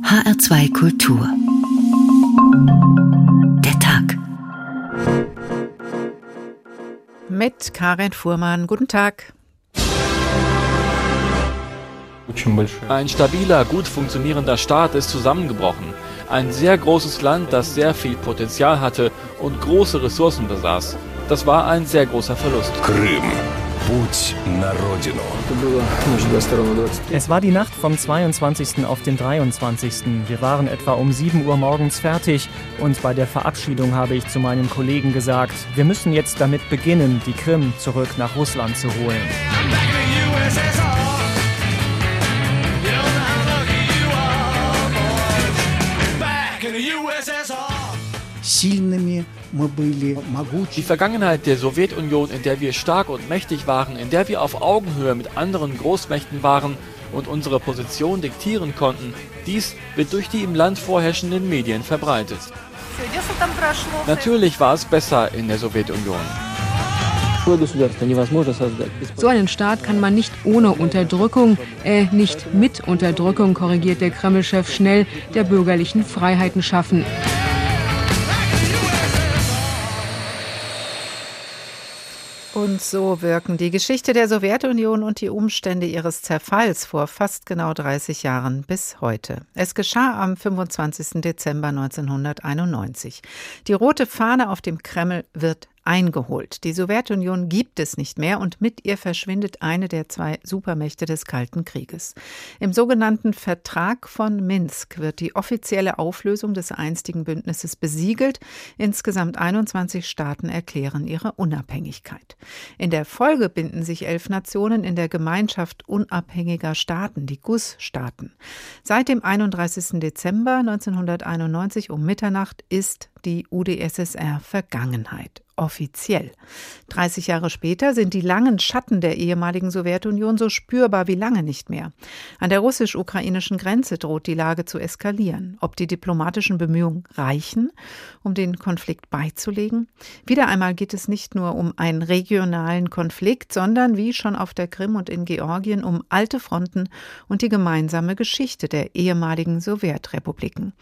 HR2 Kultur. Der Tag. Mit Karin Fuhrmann. Guten Tag. Ein stabiler, gut funktionierender Staat ist zusammengebrochen. Ein sehr großes Land, das sehr viel Potenzial hatte und große Ressourcen besaß. Das war ein sehr großer Verlust. Krüm. Путь на родину. Es war die Nacht vom 22. auf den 23. Wir waren etwa um 7 Uhr morgens fertig und bei der Verabschiedung habe ich zu meinen Kollegen gesagt, wir müssen jetzt damit beginnen, die Krim zurück nach Russland zu holen. die Vergangenheit der Sowjetunion, in der wir stark und mächtig waren, in der wir auf Augenhöhe mit anderen Großmächten waren und unsere Position diktieren konnten, dies wird durch die im Land vorherrschenden Medien verbreitet. Natürlich war es besser in der Sowjetunion. So einen Staat kann man nicht ohne Unterdrückung, äh, nicht mit Unterdrückung, korrigiert der Kreml-Chef schnell, der bürgerlichen Freiheiten schaffen. Und so wirken die Geschichte der Sowjetunion und die Umstände ihres Zerfalls vor fast genau 30 Jahren bis heute. Es geschah am 25. Dezember 1991. Die rote Fahne auf dem Kreml wird eingeholt. Die Sowjetunion gibt es nicht mehr und mit ihr verschwindet eine der zwei Supermächte des Kalten Krieges. Im sogenannten Vertrag von Minsk wird die offizielle Auflösung des einstigen Bündnisses besiegelt. Insgesamt 21 Staaten erklären ihre Unabhängigkeit. In der Folge binden sich elf Nationen in der Gemeinschaft unabhängiger Staaten, die GUS-Staaten. Seit dem 31. Dezember 1991 um Mitternacht ist die UdSSR Vergangenheit offiziell. 30 Jahre später sind die langen Schatten der ehemaligen Sowjetunion so spürbar wie lange nicht mehr. An der russisch-ukrainischen Grenze droht die Lage zu eskalieren. Ob die diplomatischen Bemühungen reichen, um den Konflikt beizulegen? Wieder einmal geht es nicht nur um einen regionalen Konflikt, sondern wie schon auf der Krim und in Georgien um alte Fronten und die gemeinsame Geschichte der ehemaligen Sowjetrepubliken.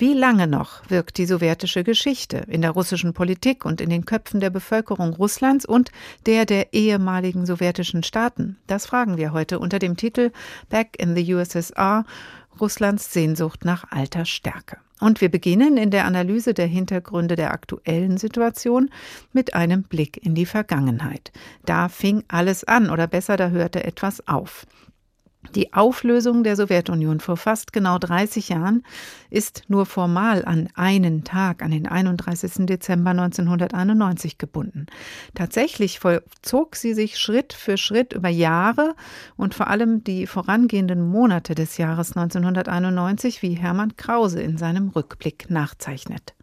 Wie lange noch wirkt die sowjetische Geschichte in der russischen Politik und in den Köpfen der Bevölkerung Russlands und der der ehemaligen sowjetischen Staaten? Das fragen wir heute unter dem Titel Back in the USSR Russlands Sehnsucht nach alter Stärke. Und wir beginnen in der Analyse der Hintergründe der aktuellen Situation mit einem Blick in die Vergangenheit. Da fing alles an, oder besser, da hörte etwas auf. Die Auflösung der Sowjetunion vor fast genau 30 Jahren ist nur formal an einen Tag, an den 31. Dezember 1991 gebunden. Tatsächlich vollzog sie sich Schritt für Schritt über Jahre und vor allem die vorangehenden Monate des Jahres 1991, wie Hermann Krause in seinem Rückblick nachzeichnet.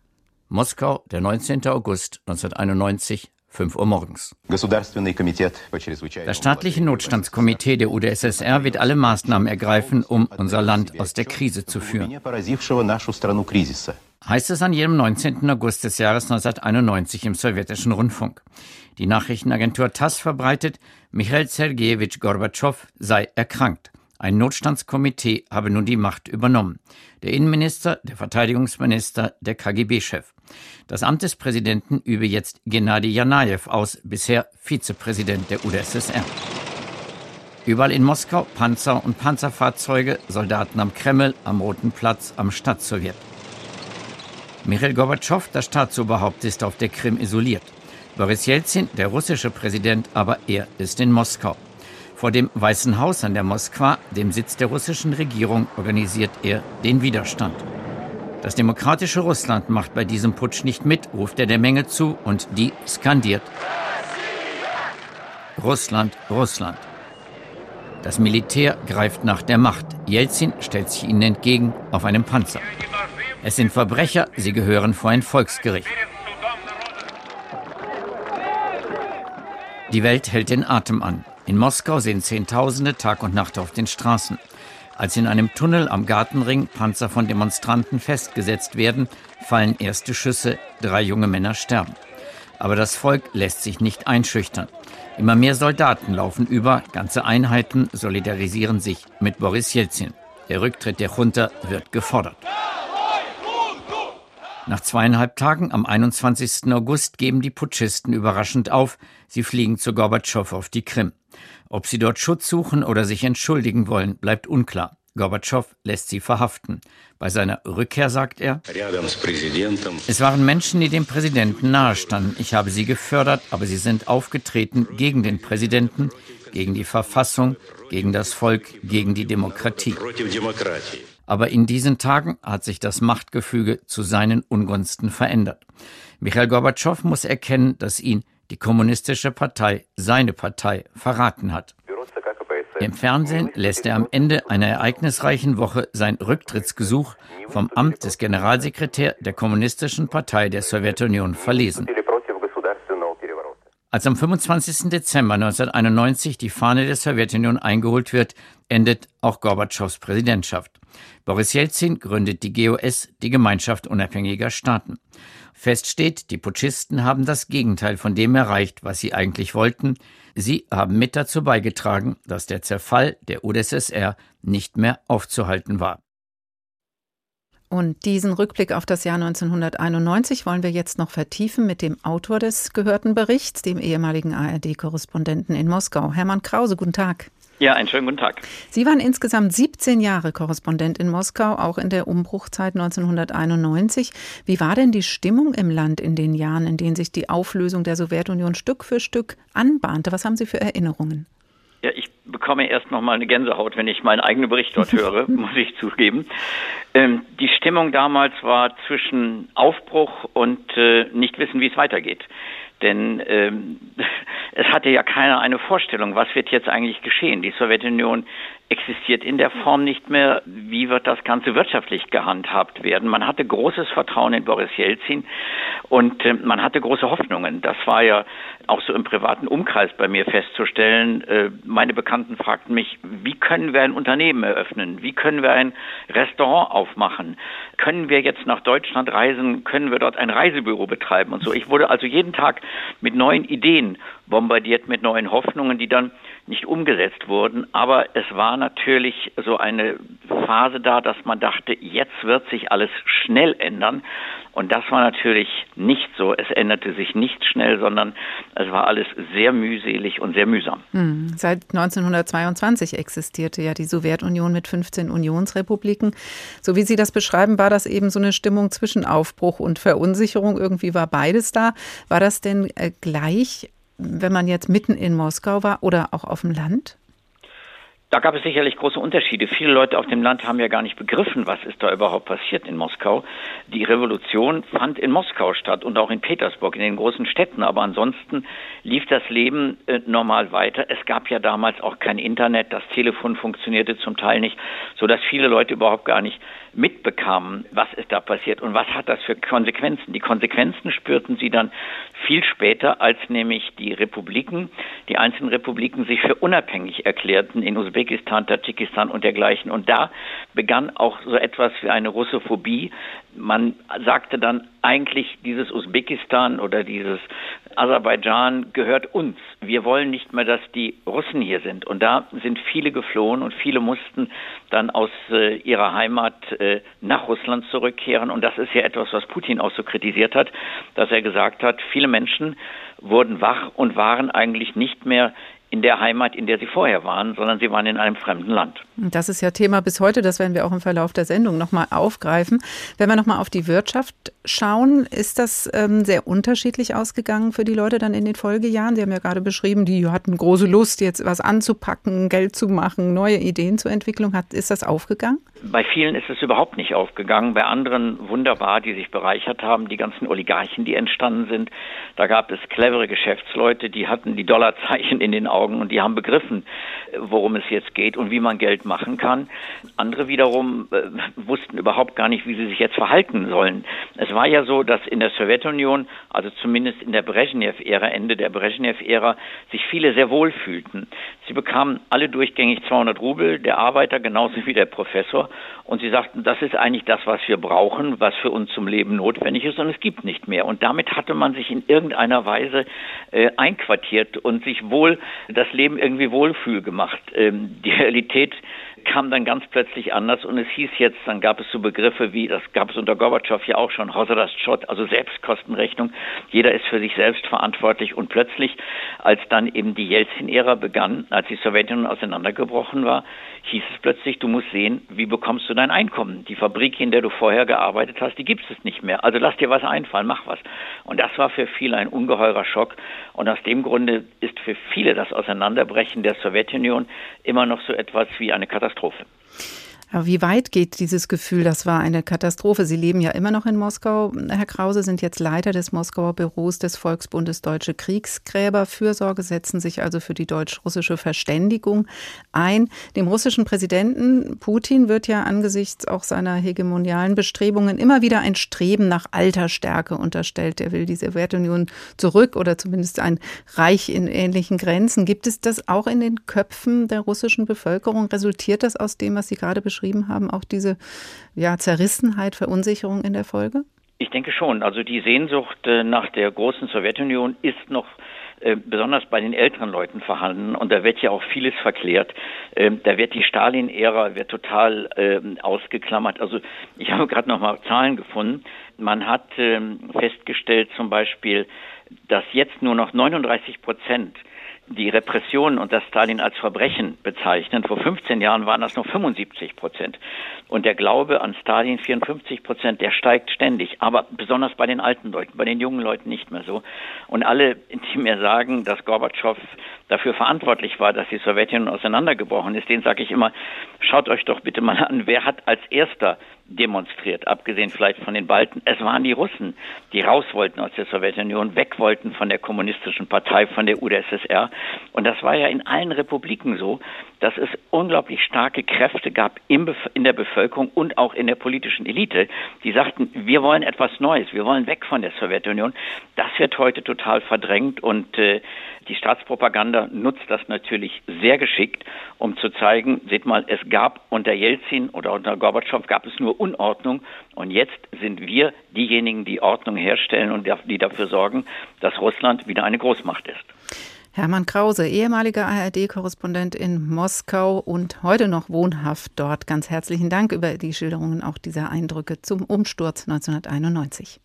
Moskau, der 19. August 1991, 5 Uhr morgens. Das staatliche Notstandskomitee der UdSSR wird alle Maßnahmen ergreifen, um unser Land aus der Krise zu führen. Heißt es an jedem 19. August des Jahres 1991 im sowjetischen Rundfunk. Die Nachrichtenagentur TASS verbreitet, Michail Sergejewitsch Gorbatschow sei erkrankt. Ein Notstandskomitee habe nun die Macht übernommen. Der Innenminister, der Verteidigungsminister, der KGB-Chef. Das Amt des Präsidenten übe jetzt Gennady Janajew aus, bisher Vizepräsident der UdSSR. Überall in Moskau Panzer und Panzerfahrzeuge, Soldaten am Kreml, am Roten Platz, am Stadtsowjet. Michail Gorbatschow, das Staatsoberhaupt, ist auf der Krim isoliert. Boris Jelzin, der russische Präsident, aber er ist in Moskau. Vor dem Weißen Haus an der Moskwa, dem Sitz der russischen Regierung, organisiert er den Widerstand. Das demokratische Russland macht bei diesem Putsch nicht mit, ruft er der Menge zu und die skandiert. Russland, Russland. Das Militär greift nach der Macht. Jelzin stellt sich ihnen entgegen auf einem Panzer. Es sind Verbrecher, sie gehören vor ein Volksgericht. Die Welt hält den Atem an. In Moskau sehen Zehntausende Tag und Nacht auf den Straßen. Als in einem Tunnel am Gartenring Panzer von Demonstranten festgesetzt werden, fallen erste Schüsse, drei junge Männer sterben. Aber das Volk lässt sich nicht einschüchtern. Immer mehr Soldaten laufen über, ganze Einheiten solidarisieren sich mit Boris Jelzin. Der Rücktritt der Junta wird gefordert. Nach zweieinhalb Tagen am 21. August geben die Putschisten überraschend auf. Sie fliegen zu Gorbatschow auf die Krim. Ob sie dort Schutz suchen oder sich entschuldigen wollen, bleibt unklar. Gorbatschow lässt sie verhaften. Bei seiner Rückkehr sagt er, es waren Menschen, die dem Präsidenten nahestanden. Ich habe sie gefördert, aber sie sind aufgetreten gegen den Präsidenten, gegen die Verfassung, gegen das Volk, gegen die Demokratie. Aber in diesen Tagen hat sich das Machtgefüge zu seinen Ungunsten verändert. Michael Gorbatschow muss erkennen, dass ihn die kommunistische Partei, seine Partei, verraten hat. Im Fernsehen lässt er am Ende einer ereignisreichen Woche sein Rücktrittsgesuch vom Amt des Generalsekretärs der Kommunistischen Partei der Sowjetunion verlesen. Als am 25. Dezember 1991 die Fahne der Sowjetunion eingeholt wird, endet auch Gorbatschows Präsidentschaft. Boris Jelzin gründet die GOS, die Gemeinschaft unabhängiger Staaten. Fest steht, die Putschisten haben das Gegenteil von dem erreicht, was sie eigentlich wollten. Sie haben mit dazu beigetragen, dass der Zerfall der UdSSR nicht mehr aufzuhalten war. Und diesen Rückblick auf das Jahr 1991 wollen wir jetzt noch vertiefen mit dem Autor des gehörten Berichts, dem ehemaligen ARD-Korrespondenten in Moskau, Hermann Krause. Guten Tag. Ja, einen schönen guten Tag. Sie waren insgesamt 17 Jahre Korrespondent in Moskau, auch in der Umbruchzeit 1991. Wie war denn die Stimmung im Land in den Jahren, in denen sich die Auflösung der Sowjetunion Stück für Stück anbahnte? Was haben Sie für Erinnerungen? Ja, ich bekomme erst noch mal eine Gänsehaut, wenn ich meinen eigenen Bericht dort höre, muss ich zugeben. Ähm, die Stimmung damals war zwischen Aufbruch und äh, nicht wissen, wie es weitergeht. Denn ähm, es hatte ja keiner eine Vorstellung, was wird jetzt eigentlich geschehen. Die Sowjetunion existiert in der Form nicht mehr. Wie wird das Ganze wirtschaftlich gehandhabt werden? Man hatte großes Vertrauen in Boris Jelzin und äh, man hatte große Hoffnungen. Das war ja auch so im privaten Umkreis bei mir festzustellen. Äh, meine Bekannten fragten mich, wie können wir ein Unternehmen eröffnen? Wie können wir ein Restaurant aufmachen? Können wir jetzt nach Deutschland reisen? Können wir dort ein Reisebüro betreiben und so? Ich wurde also jeden Tag mit neuen Ideen bombardiert, mit neuen Hoffnungen, die dann nicht umgesetzt wurden. Aber es war natürlich so eine Phase da, dass man dachte, jetzt wird sich alles schnell ändern. Und das war natürlich nicht so. Es änderte sich nicht schnell, sondern es war alles sehr mühselig und sehr mühsam. Hm. Seit 1922 existierte ja die Sowjetunion mit 15 Unionsrepubliken. So wie Sie das beschreiben, war das eben so eine Stimmung zwischen Aufbruch und Verunsicherung. Irgendwie war beides da. War das denn äh, gleich wenn man jetzt mitten in Moskau war oder auch auf dem Land? Da gab es sicherlich große Unterschiede. Viele Leute auf dem Land haben ja gar nicht begriffen, was ist da überhaupt passiert in Moskau. Die Revolution fand in Moskau statt und auch in Petersburg, in den großen Städten. Aber ansonsten lief das Leben äh, normal weiter. Es gab ja damals auch kein Internet. Das Telefon funktionierte zum Teil nicht, sodass viele Leute überhaupt gar nicht mitbekamen, was ist da passiert und was hat das für Konsequenzen. Die Konsequenzen spürten sie dann viel später, als nämlich die Republiken, die einzelnen Republiken sich für unabhängig erklärten in Usbekistan, Tadschikistan und dergleichen. Und da begann auch so etwas wie eine Russophobie. Man sagte dann eigentlich, dieses Usbekistan oder dieses Aserbaidschan gehört uns. Wir wollen nicht mehr, dass die Russen hier sind. Und da sind viele geflohen und viele mussten dann aus äh, ihrer Heimat äh, nach Russland zurückkehren. Und das ist ja etwas, was Putin auch so kritisiert hat, dass er gesagt hat, viele Menschen wurden wach und waren eigentlich nicht mehr in der Heimat, in der sie vorher waren, sondern sie waren in einem fremden Land. Das ist ja Thema bis heute, das werden wir auch im Verlauf der Sendung nochmal aufgreifen. Wenn wir nochmal auf die Wirtschaft schauen, ist das ähm, sehr unterschiedlich ausgegangen für die Leute dann in den Folgejahren? Sie haben ja gerade beschrieben, die hatten große Lust, jetzt was anzupacken, Geld zu machen, neue Ideen zur Entwicklung. Hat, ist das aufgegangen? Bei vielen ist es überhaupt nicht aufgegangen, bei anderen wunderbar, die sich bereichert haben, die ganzen Oligarchen, die entstanden sind. Da gab es clevere Geschäftsleute, die hatten die Dollarzeichen in den Augen und die haben begriffen, worum es jetzt geht und wie man Geld machen kann. Andere wiederum äh, wussten überhaupt gar nicht, wie sie sich jetzt verhalten sollen. Es war ja so, dass in der Sowjetunion, also zumindest in der Brezhnev-Ära, Ende der Brezhnev-Ära, sich viele sehr wohl fühlten. Sie bekamen alle durchgängig 200 Rubel, der Arbeiter genauso wie der Professor. Und sie sagten, das ist eigentlich das, was wir brauchen, was für uns zum Leben notwendig ist, und es gibt nicht mehr. Und damit hatte man sich in irgendeiner Weise äh, einquartiert und sich wohl das Leben irgendwie wohlfühl gemacht. Ähm, die Realität kam dann ganz plötzlich anders und es hieß jetzt, dann gab es so Begriffe wie, das gab es unter Gorbatschow ja auch schon, Hosadastschot, also Selbstkostenrechnung. Jeder ist für sich selbst verantwortlich und plötzlich, als dann eben die Jelzin-Ära begann, als die Sowjetunion auseinandergebrochen war, hieß es plötzlich, du musst sehen, wie bekommst du dein Einkommen? Die Fabrik, in der du vorher gearbeitet hast, die gibt es nicht mehr. Also lass dir was einfallen, mach was. Und das war für viele ein ungeheurer Schock. Und aus dem Grunde ist für viele das Auseinanderbrechen der Sowjetunion immer noch so etwas wie eine Katastrophe. Aber wie weit geht dieses Gefühl, das war eine Katastrophe? Sie leben ja immer noch in Moskau, Herr Krause, sind jetzt Leiter des Moskauer Büros des Volksbundes Deutsche Kriegsgräberfürsorge, setzen sich also für die deutsch-russische Verständigung ein. Dem russischen Präsidenten Putin wird ja angesichts auch seiner hegemonialen Bestrebungen immer wieder ein Streben nach alter Stärke unterstellt. Er will die Sowjetunion zurück oder zumindest ein Reich in ähnlichen Grenzen. Gibt es das auch in den Köpfen der russischen Bevölkerung? Resultiert das aus dem, was Sie gerade beschrieben beschrieben haben, auch diese ja, Zerrissenheit, Verunsicherung in der Folge? Ich denke schon. Also die Sehnsucht äh, nach der großen Sowjetunion ist noch äh, besonders bei den älteren Leuten vorhanden und da wird ja auch vieles verklärt. Ähm, da wird die Stalin-Ära wird total ähm, ausgeklammert. Also ich habe gerade noch mal Zahlen gefunden. Man hat ähm, festgestellt zum Beispiel, dass jetzt nur noch 39 Prozent die Repression und das Stalin als Verbrechen bezeichnen. Vor 15 Jahren waren das nur 75 Prozent. Und der Glaube an Stalin 54 Prozent, der steigt ständig, aber besonders bei den alten Leuten, bei den jungen Leuten nicht mehr so. Und alle, die mir sagen, dass Gorbatschow dafür verantwortlich war, dass die Sowjetunion auseinandergebrochen ist, denen sage ich immer, schaut euch doch bitte mal an, wer hat als erster demonstriert, abgesehen vielleicht von den Balten. Es waren die Russen, die raus wollten aus der Sowjetunion, weg wollten von der kommunistischen Partei, von der UdSSR. Und das war ja in allen Republiken so, dass es unglaublich starke Kräfte gab in der Bevölkerung und auch in der politischen Elite, die sagten, wir wollen etwas Neues, wir wollen weg von der Sowjetunion. Das wird heute total verdrängt und äh, die Staatspropaganda nutzt das natürlich sehr geschickt, um zu zeigen, seht mal, es gab unter Jelzin oder unter Gorbatschow gab es nur Unordnung und jetzt sind wir diejenigen, die Ordnung herstellen und die dafür sorgen, dass Russland wieder eine Großmacht ist. Hermann Krause, ehemaliger ARD-Korrespondent in Moskau und heute noch wohnhaft dort. Ganz herzlichen Dank über die Schilderungen auch dieser Eindrücke zum Umsturz 1991.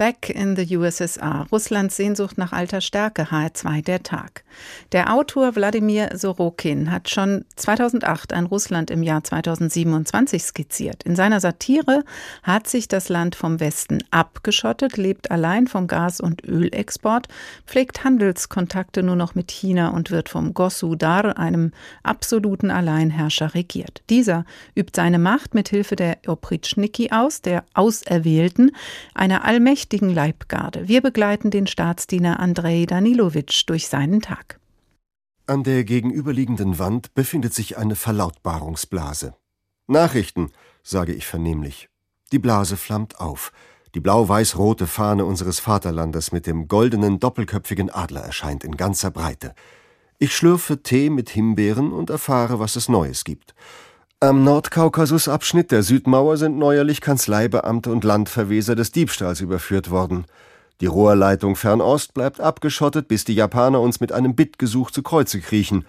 Back in the USSR. Russlands Sehnsucht nach alter Stärke. HR2 der Tag. Der Autor Wladimir Sorokin hat schon 2008 ein Russland im Jahr 2027 skizziert. In seiner Satire hat sich das Land vom Westen abgeschottet, lebt allein vom Gas- und Ölexport, pflegt Handelskontakte nur noch mit China und wird vom Gossudar, einem absoluten Alleinherrscher, regiert. Dieser übt seine Macht mit Hilfe der Opritschniki aus, der Auserwählten, einer allmächtigen mächtigen Leibgarde. Wir begleiten den Staatsdiener Andrei Danilowitsch durch seinen Tag. An der gegenüberliegenden Wand befindet sich eine Verlautbarungsblase. Nachrichten, sage ich vernehmlich. Die Blase flammt auf. Die blau-weiß-rote Fahne unseres Vaterlandes mit dem goldenen doppelköpfigen Adler erscheint in ganzer Breite. Ich schlürfe Tee mit Himbeeren und erfahre, was es Neues gibt. Am Nordkaukasusabschnitt der Südmauer sind neuerlich Kanzleibeamte und Landverweser des Diebstahls überführt worden. Die Rohrleitung Fernost bleibt abgeschottet, bis die Japaner uns mit einem Bittgesuch zu Kreuze kriechen.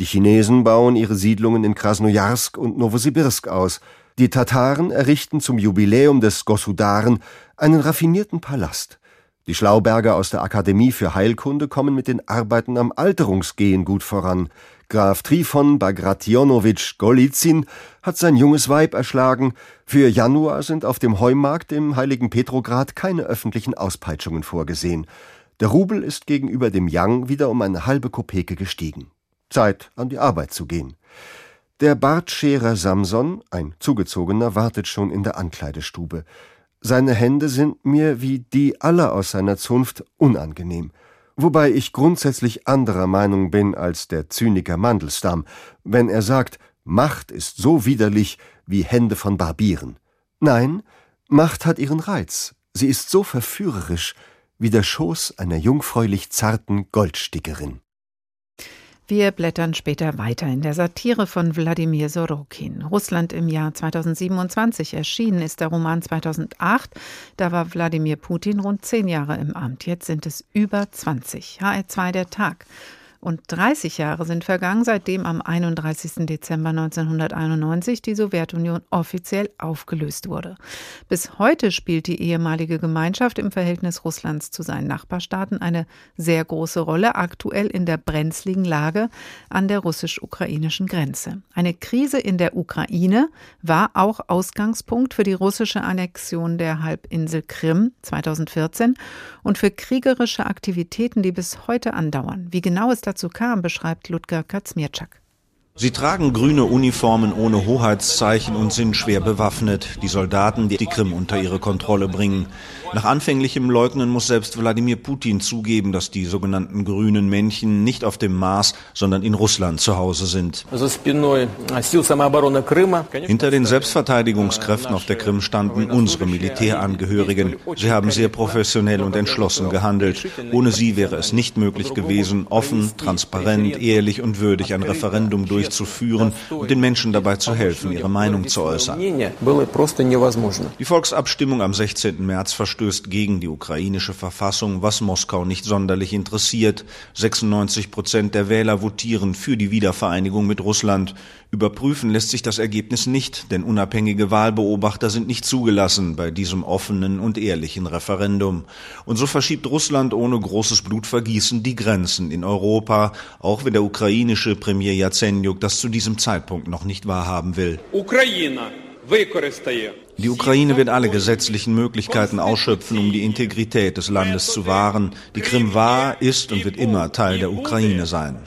Die Chinesen bauen ihre Siedlungen in Krasnojarsk und Novosibirsk aus. Die Tataren errichten zum Jubiläum des Gossudaren einen raffinierten Palast. Die Schlauberger aus der Akademie für Heilkunde kommen mit den Arbeiten am Alterungsgehen gut voran. Graf Trifon Bagrationowitsch Golizin hat sein junges Weib erschlagen. Für Januar sind auf dem Heumarkt im heiligen Petrograd keine öffentlichen Auspeitschungen vorgesehen. Der Rubel ist gegenüber dem Yang wieder um eine halbe Kopeke gestiegen. Zeit, an die Arbeit zu gehen. Der Bartscherer Samson, ein Zugezogener, wartet schon in der Ankleidestube. Seine Hände sind mir wie die aller aus seiner Zunft unangenehm wobei ich grundsätzlich anderer Meinung bin als der Zyniker Mandelstam, wenn er sagt, Macht ist so widerlich wie Hände von Barbieren. Nein, Macht hat ihren Reiz, sie ist so verführerisch wie der Schoß einer jungfräulich zarten Goldstickerin. Wir blättern später weiter in der Satire von Wladimir Sorokin. Russland im Jahr 2027 erschienen ist der Roman 2008. Da war Wladimir Putin rund zehn Jahre im Amt. Jetzt sind es über 20. HR2 der Tag. Und 30 Jahre sind vergangen, seitdem am 31. Dezember 1991 die Sowjetunion offiziell aufgelöst wurde. Bis heute spielt die ehemalige Gemeinschaft im Verhältnis Russlands zu seinen Nachbarstaaten eine sehr große Rolle, aktuell in der brenzligen Lage an der russisch-ukrainischen Grenze. Eine Krise in der Ukraine war auch Ausgangspunkt für die russische Annexion der Halbinsel Krim 2014 und für kriegerische Aktivitäten, die bis heute andauern. Wie genau es dazu kam, beschreibt Ludger Kaczmierczak. Sie tragen grüne Uniformen ohne Hoheitszeichen und sind schwer bewaffnet, die Soldaten, die die Krim unter ihre Kontrolle bringen. Nach anfänglichem Leugnen muss selbst Wladimir Putin zugeben, dass die sogenannten grünen Männchen nicht auf dem Mars, sondern in Russland zu Hause sind. Hinter den Selbstverteidigungskräften auf der Krim standen unsere Militärangehörigen. Sie haben sehr professionell und entschlossen gehandelt. Ohne sie wäre es nicht möglich gewesen, offen, transparent, ehrlich und würdig ein Referendum durchzuführen und den Menschen dabei zu helfen, ihre Meinung zu äußern. Die Volksabstimmung am 16. März verstößt gegen die ukrainische Verfassung, was Moskau nicht sonderlich interessiert. 96 Prozent der Wähler votieren für die Wiedervereinigung mit Russland. Überprüfen lässt sich das Ergebnis nicht, denn unabhängige Wahlbeobachter sind nicht zugelassen bei diesem offenen und ehrlichen Referendum. Und so verschiebt Russland ohne großes Blutvergießen die Grenzen in Europa, auch wenn der ukrainische Premier Jazenjuk das zu diesem Zeitpunkt noch nicht wahrhaben will. Ukraine die Ukraine wird alle gesetzlichen Möglichkeiten ausschöpfen, um die Integrität des Landes zu wahren. Die Krim war, ist und wird immer Teil der Ukraine sein.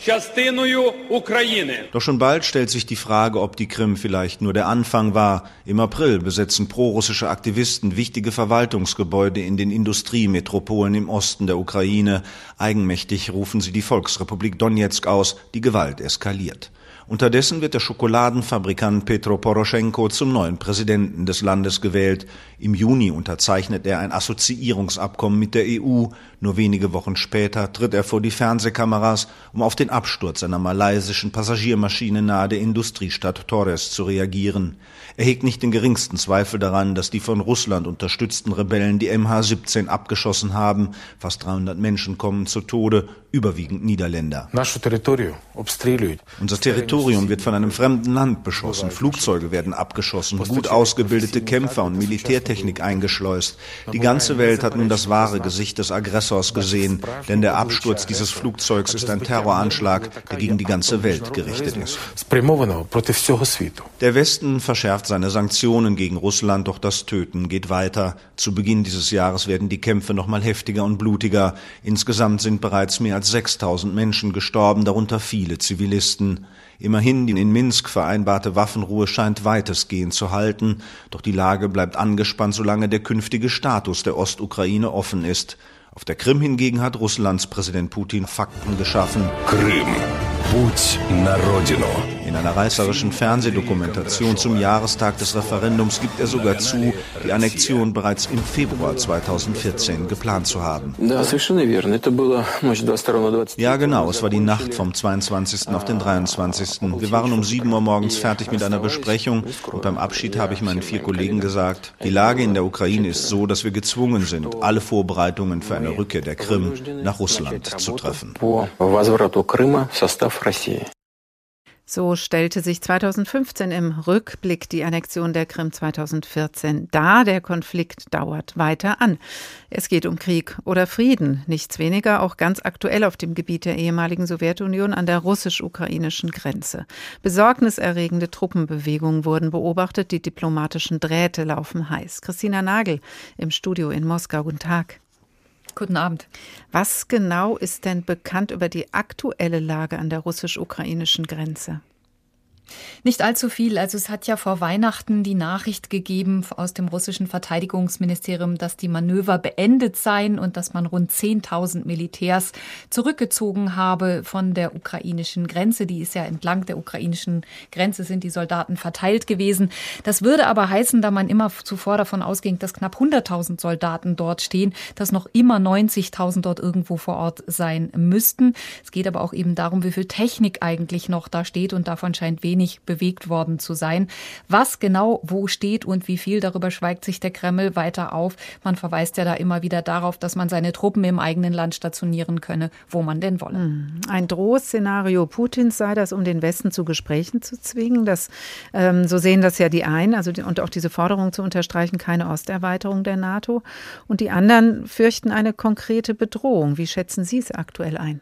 Doch schon bald stellt sich die Frage, ob die Krim vielleicht nur der Anfang war. Im April besetzen prorussische Aktivisten wichtige Verwaltungsgebäude in den Industriemetropolen im Osten der Ukraine. Eigenmächtig rufen sie die Volksrepublik Donetsk aus. Die Gewalt eskaliert. Unterdessen wird der Schokoladenfabrikant Petro Poroschenko zum neuen Präsidenten des Landes gewählt. Im Juni unterzeichnet er ein Assoziierungsabkommen mit der EU. Nur wenige Wochen später tritt er vor die Fernsehkameras, um auf den Absturz einer malaysischen Passagiermaschine nahe der Industriestadt Torres zu reagieren. Er hegt nicht den geringsten Zweifel daran, dass die von Russland unterstützten Rebellen die MH17 abgeschossen haben. Fast 300 Menschen kommen zu Tode, überwiegend Niederländer. Unser Territorium wird von einem fremden Land beschossen. Flugzeuge werden abgeschossen, gut ausgebildete Kämpfer und Militärtechnik eingeschleust. Die ganze Welt hat nun das wahre Gesicht des Aggressors gesehen, denn der Absturz dieses Flugzeugs ist ein Terroranschlag, der gegen die ganze Welt gerichtet ist. Der Westen verschärft seine Sanktionen gegen Russland, doch das Töten geht weiter. Zu Beginn dieses Jahres werden die Kämpfe noch mal heftiger und blutiger. Insgesamt sind bereits mehr als 6000 Menschen gestorben, darunter viele Zivilisten. Immerhin die in Minsk vereinbarte Waffenruhe scheint weitestgehend zu halten, doch die Lage bleibt angespannt, solange der künftige Status der Ostukraine offen ist. Auf der Krim hingegen hat Russlands Präsident Putin Fakten geschaffen. Krim. In einer reißerischen Fernsehdokumentation zum Jahrestag des Referendums gibt er sogar zu, die Annexion bereits im Februar 2014 geplant zu haben. Ja, genau, es war die Nacht vom 22. auf den 23. Wir waren um 7 Uhr morgens fertig mit einer Besprechung und beim Abschied habe ich meinen vier Kollegen gesagt, die Lage in der Ukraine ist so, dass wir gezwungen sind, alle Vorbereitungen für eine Rückkehr der Krim nach Russland zu treffen. So stellte sich 2015 im Rückblick die Annexion der Krim 2014 dar. Der Konflikt dauert weiter an. Es geht um Krieg oder Frieden, nichts weniger, auch ganz aktuell auf dem Gebiet der ehemaligen Sowjetunion an der russisch-ukrainischen Grenze. Besorgniserregende Truppenbewegungen wurden beobachtet, die diplomatischen Drähte laufen heiß. Christina Nagel im Studio in Moskau. Guten Tag. Guten Abend. Was genau ist denn bekannt über die aktuelle Lage an der russisch-ukrainischen Grenze? Nicht allzu viel. Also es hat ja vor Weihnachten die Nachricht gegeben aus dem russischen Verteidigungsministerium, dass die Manöver beendet seien und dass man rund 10.000 Militärs zurückgezogen habe von der ukrainischen Grenze. Die ist ja entlang der ukrainischen Grenze sind die Soldaten verteilt gewesen. Das würde aber heißen, da man immer zuvor davon ausging, dass knapp 100.000 Soldaten dort stehen, dass noch immer 90.000 dort irgendwo vor Ort sein müssten. Es geht aber auch eben darum, wie viel Technik eigentlich noch da steht und davon scheint wenig wenig bewegt worden zu sein. Was genau wo steht und wie viel, darüber schweigt sich der Kreml weiter auf. Man verweist ja da immer wieder darauf, dass man seine Truppen im eigenen Land stationieren könne, wo man denn wolle. Hm. Ein Drohszenario Putins sei das, um den Westen zu Gesprächen zu zwingen. Das, ähm, so sehen das ja die einen, also die, und auch diese Forderung zu unterstreichen, keine Osterweiterung der NATO. Und die anderen fürchten eine konkrete Bedrohung. Wie schätzen Sie es aktuell ein?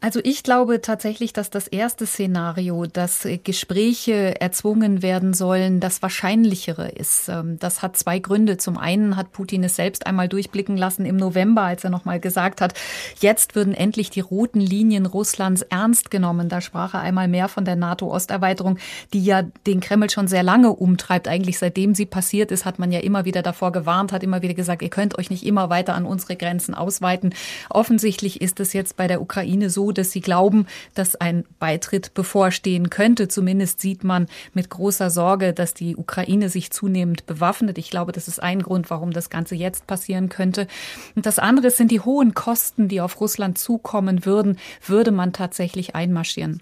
Also ich glaube tatsächlich, dass das erste Szenario, dass Gespräche erzwungen werden sollen, das wahrscheinlichere ist. Ähm, das hat zwei Gründe. Zum einen hat Putin es selbst einmal durchblicken lassen im November, als er nochmal gesagt hat, jetzt würden endlich die roten Linien Russlands ernst genommen. Da sprach er einmal mehr von der NATO-Osterweiterung, die ja den Kreml schon sehr lange umtreibt. Eigentlich seitdem sie passiert ist, hat man ja immer wieder davor gewarnt, hat immer wieder gesagt, ihr könnt euch nicht immer weiter an unsere Grenzen ausweiten. Offensichtlich ist es jetzt bei der Ukraine so, dass sie glauben, dass ein Beitritt bevorstehen könnte. Zumindest sieht man mit großer Sorge, dass die Ukraine sich zunehmend bewaffnet. Ich glaube, das ist ein Grund, warum das Ganze jetzt passieren könnte. Und das andere sind die hohen Kosten, die auf Russland zukommen würden, würde man tatsächlich einmarschieren.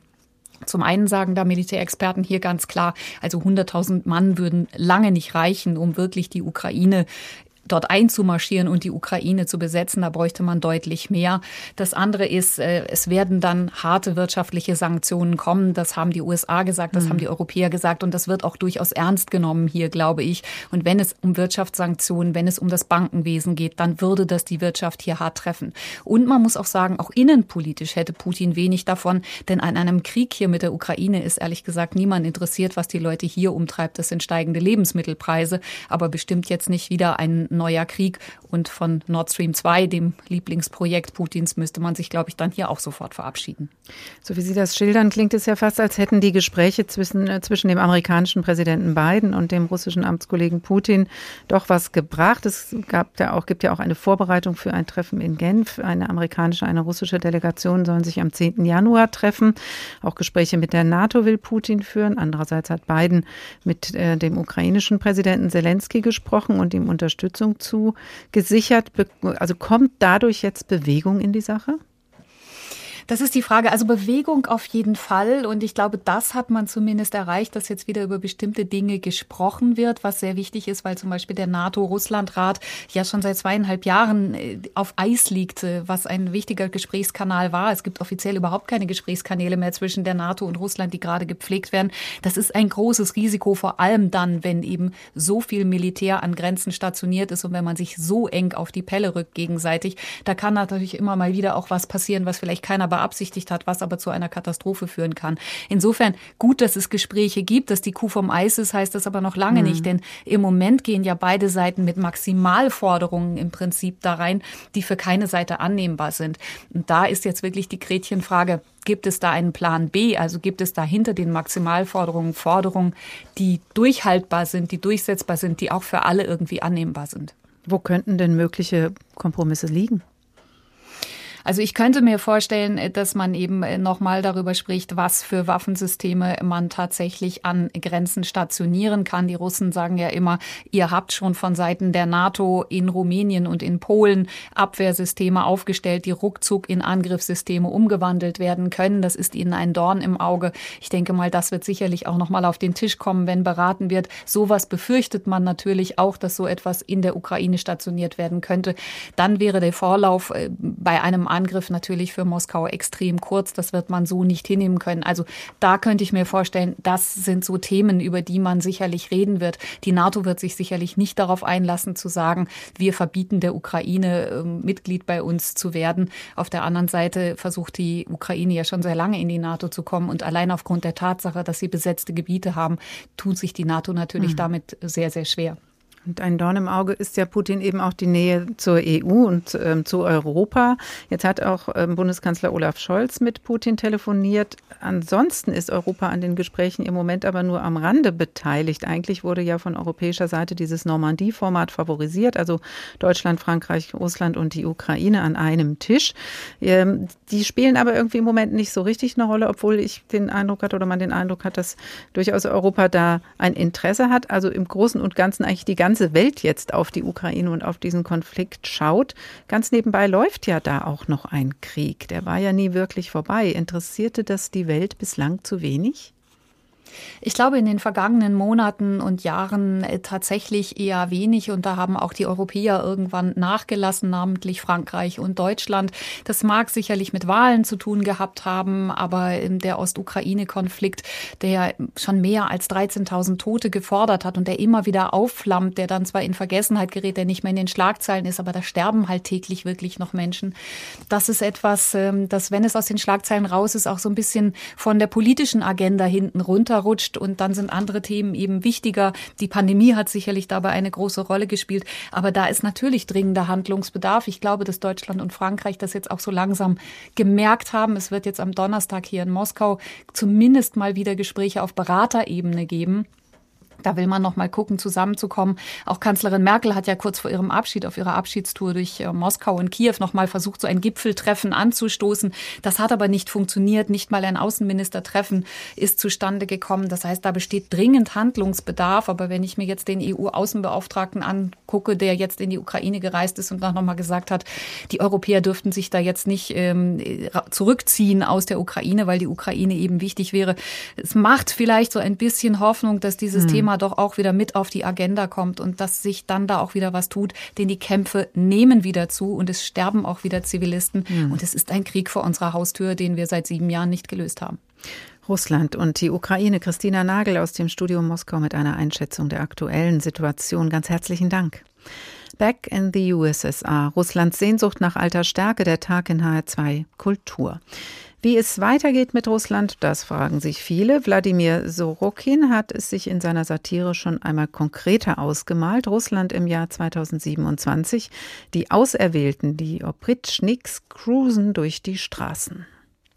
Zum einen sagen da Militärexperten hier ganz klar, also 100.000 Mann würden lange nicht reichen, um wirklich die Ukraine dort einzumarschieren und die Ukraine zu besetzen. Da bräuchte man deutlich mehr. Das andere ist, äh, es werden dann harte wirtschaftliche Sanktionen kommen. Das haben die USA gesagt, das mhm. haben die Europäer gesagt und das wird auch durchaus ernst genommen hier, glaube ich. Und wenn es um Wirtschaftssanktionen, wenn es um das Bankenwesen geht, dann würde das die Wirtschaft hier hart treffen. Und man muss auch sagen, auch innenpolitisch hätte Putin wenig davon, denn an einem Krieg hier mit der Ukraine ist ehrlich gesagt niemand interessiert, was die Leute hier umtreibt. Das sind steigende Lebensmittelpreise, aber bestimmt jetzt nicht wieder ein neuer Krieg. Und von Nord Stream 2, dem Lieblingsprojekt Putins, müsste man sich, glaube ich, dann hier auch sofort verabschieden. So wie Sie das schildern, klingt es ja fast, als hätten die Gespräche zwischen, äh, zwischen dem amerikanischen Präsidenten Biden und dem russischen Amtskollegen Putin doch was gebracht. Es gab ja auch, gibt ja auch eine Vorbereitung für ein Treffen in Genf. Eine amerikanische, eine russische Delegation sollen sich am 10. Januar treffen. Auch Gespräche mit der NATO will Putin führen. Andererseits hat Biden mit äh, dem ukrainischen Präsidenten Zelensky gesprochen und ihm Unterstützung Unterstützung zu gesichert? Also kommt dadurch jetzt Bewegung in die Sache? Das ist die Frage. Also Bewegung auf jeden Fall. Und ich glaube, das hat man zumindest erreicht, dass jetzt wieder über bestimmte Dinge gesprochen wird, was sehr wichtig ist, weil zum Beispiel der NATO-Russland-Rat ja schon seit zweieinhalb Jahren äh, auf Eis liegt, was ein wichtiger Gesprächskanal war. Es gibt offiziell überhaupt keine Gesprächskanäle mehr zwischen der NATO und Russland, die gerade gepflegt werden. Das ist ein großes Risiko, vor allem dann, wenn eben so viel Militär an Grenzen stationiert ist und wenn man sich so eng auf die Pelle rückt gegenseitig. Da kann natürlich immer mal wieder auch was passieren, was vielleicht keiner beabsichtigt hat, was aber zu einer Katastrophe führen kann. Insofern gut, dass es Gespräche gibt, dass die Kuh vom Eis ist, heißt das aber noch lange mhm. nicht, denn im Moment gehen ja beide Seiten mit Maximalforderungen im Prinzip da rein, die für keine Seite annehmbar sind. Und da ist jetzt wirklich die Gretchenfrage, Gibt es da einen Plan B? Also gibt es da hinter den Maximalforderungen Forderungen, die durchhaltbar sind, die durchsetzbar sind, die auch für alle irgendwie annehmbar sind? Wo könnten denn mögliche Kompromisse liegen? Also ich könnte mir vorstellen, äh, dass man eben äh, nochmal darüber spricht, was für Waffensysteme man tatsächlich an Grenzen stationieren kann. Die Russen sagen ja immer, ihr habt schon von Seiten der NATO in Rumänien und in Polen Abwehrsysteme aufgestellt, die ruckzuck in Angriffssysteme umgewandelt werden können. Das ist ihnen ein Dorn im Auge. Ich denke mal, das wird sicherlich auch nochmal auf den Tisch kommen, wenn beraten wird. Sowas befürchtet man natürlich auch, dass so etwas in der Ukraine stationiert werden könnte. Dann wäre der Vorlauf äh, bei einem Angriff natürlich für Moskau extrem kurz. Das wird man so nicht hinnehmen können. Also da könnte ich mir vorstellen, das sind so Themen, über die man sicherlich reden wird. Die NATO wird sich sicherlich nicht darauf einlassen zu sagen, wir verbieten der Ukraine ähm, Mitglied bei uns zu werden. Auf der anderen Seite versucht die Ukraine ja schon sehr lange in die NATO zu kommen und allein aufgrund der Tatsache, dass sie besetzte Gebiete haben, tut sich die NATO natürlich mhm. damit sehr, sehr schwer. Und ein Dorn im Auge ist ja Putin eben auch die Nähe zur EU und ähm, zu Europa. Jetzt hat auch ähm, Bundeskanzler Olaf Scholz mit Putin telefoniert. Ansonsten ist Europa an den Gesprächen im Moment aber nur am Rande beteiligt. Eigentlich wurde ja von europäischer Seite dieses Normandie-Format favorisiert, also Deutschland, Frankreich, Russland und die Ukraine an einem Tisch. Ähm, die spielen aber irgendwie im Moment nicht so richtig eine Rolle, obwohl ich den Eindruck hatte oder man den Eindruck hat, dass durchaus Europa da ein Interesse hat. Also im Großen und Ganzen eigentlich die ganze ganze Welt jetzt auf die Ukraine und auf diesen Konflikt schaut. Ganz nebenbei läuft ja da auch noch ein Krieg. Der war ja nie wirklich vorbei. Interessierte das die Welt bislang zu wenig? Ich glaube, in den vergangenen Monaten und Jahren äh, tatsächlich eher wenig. Und da haben auch die Europäer irgendwann nachgelassen, namentlich Frankreich und Deutschland. Das mag sicherlich mit Wahlen zu tun gehabt haben, aber der Ostukraine-Konflikt, der schon mehr als 13.000 Tote gefordert hat und der immer wieder aufflammt, der dann zwar in Vergessenheit gerät, der nicht mehr in den Schlagzeilen ist, aber da sterben halt täglich wirklich noch Menschen. Das ist etwas, ähm, das, wenn es aus den Schlagzeilen raus ist, auch so ein bisschen von der politischen Agenda hinten runter runterrutscht und dann sind andere Themen eben wichtiger. Die Pandemie hat sicherlich dabei eine große Rolle gespielt, aber da ist natürlich dringender Handlungsbedarf. Ich glaube, dass Deutschland und Frankreich das jetzt auch so langsam gemerkt haben. Es wird jetzt am Donnerstag hier in Moskau zumindest mal wieder Gespräche auf Beraterebene geben. Da will man noch mal gucken, zusammenzukommen. Auch Kanzlerin Merkel hat ja kurz vor ihrem Abschied auf ihrer Abschiedstour durch äh, Moskau und Kiew noch mal versucht, so ein Gipfeltreffen anzustoßen. Das hat aber nicht funktioniert. Nicht mal ein Außenministertreffen ist zustande gekommen. Das heißt, da besteht dringend Handlungsbedarf. Aber wenn ich mir jetzt den EU-Außenbeauftragten angucke, der jetzt in die Ukraine gereist ist und dann noch mal gesagt hat, die Europäer dürften sich da jetzt nicht ähm, zurückziehen aus der Ukraine, weil die Ukraine eben wichtig wäre. Es macht vielleicht so ein bisschen Hoffnung, dass dieses hm. Thema Thema doch auch wieder mit auf die Agenda kommt und dass sich dann da auch wieder was tut, denn die Kämpfe nehmen wieder zu und es sterben auch wieder Zivilisten. Mhm. Und es ist ein Krieg vor unserer Haustür, den wir seit sieben Jahren nicht gelöst haben. Russland und die Ukraine. Christina Nagel aus dem Studio Moskau mit einer Einschätzung der aktuellen Situation. Ganz herzlichen Dank. Back in the USSR. Russlands Sehnsucht nach alter Stärke, der Tag in HR2 Kultur. Wie es weitergeht mit Russland, das fragen sich viele. Wladimir Sorokin hat es sich in seiner Satire schon einmal konkreter ausgemalt. Russland im Jahr 2027. Die Auserwählten, die Opritschniks, cruisen durch die Straßen.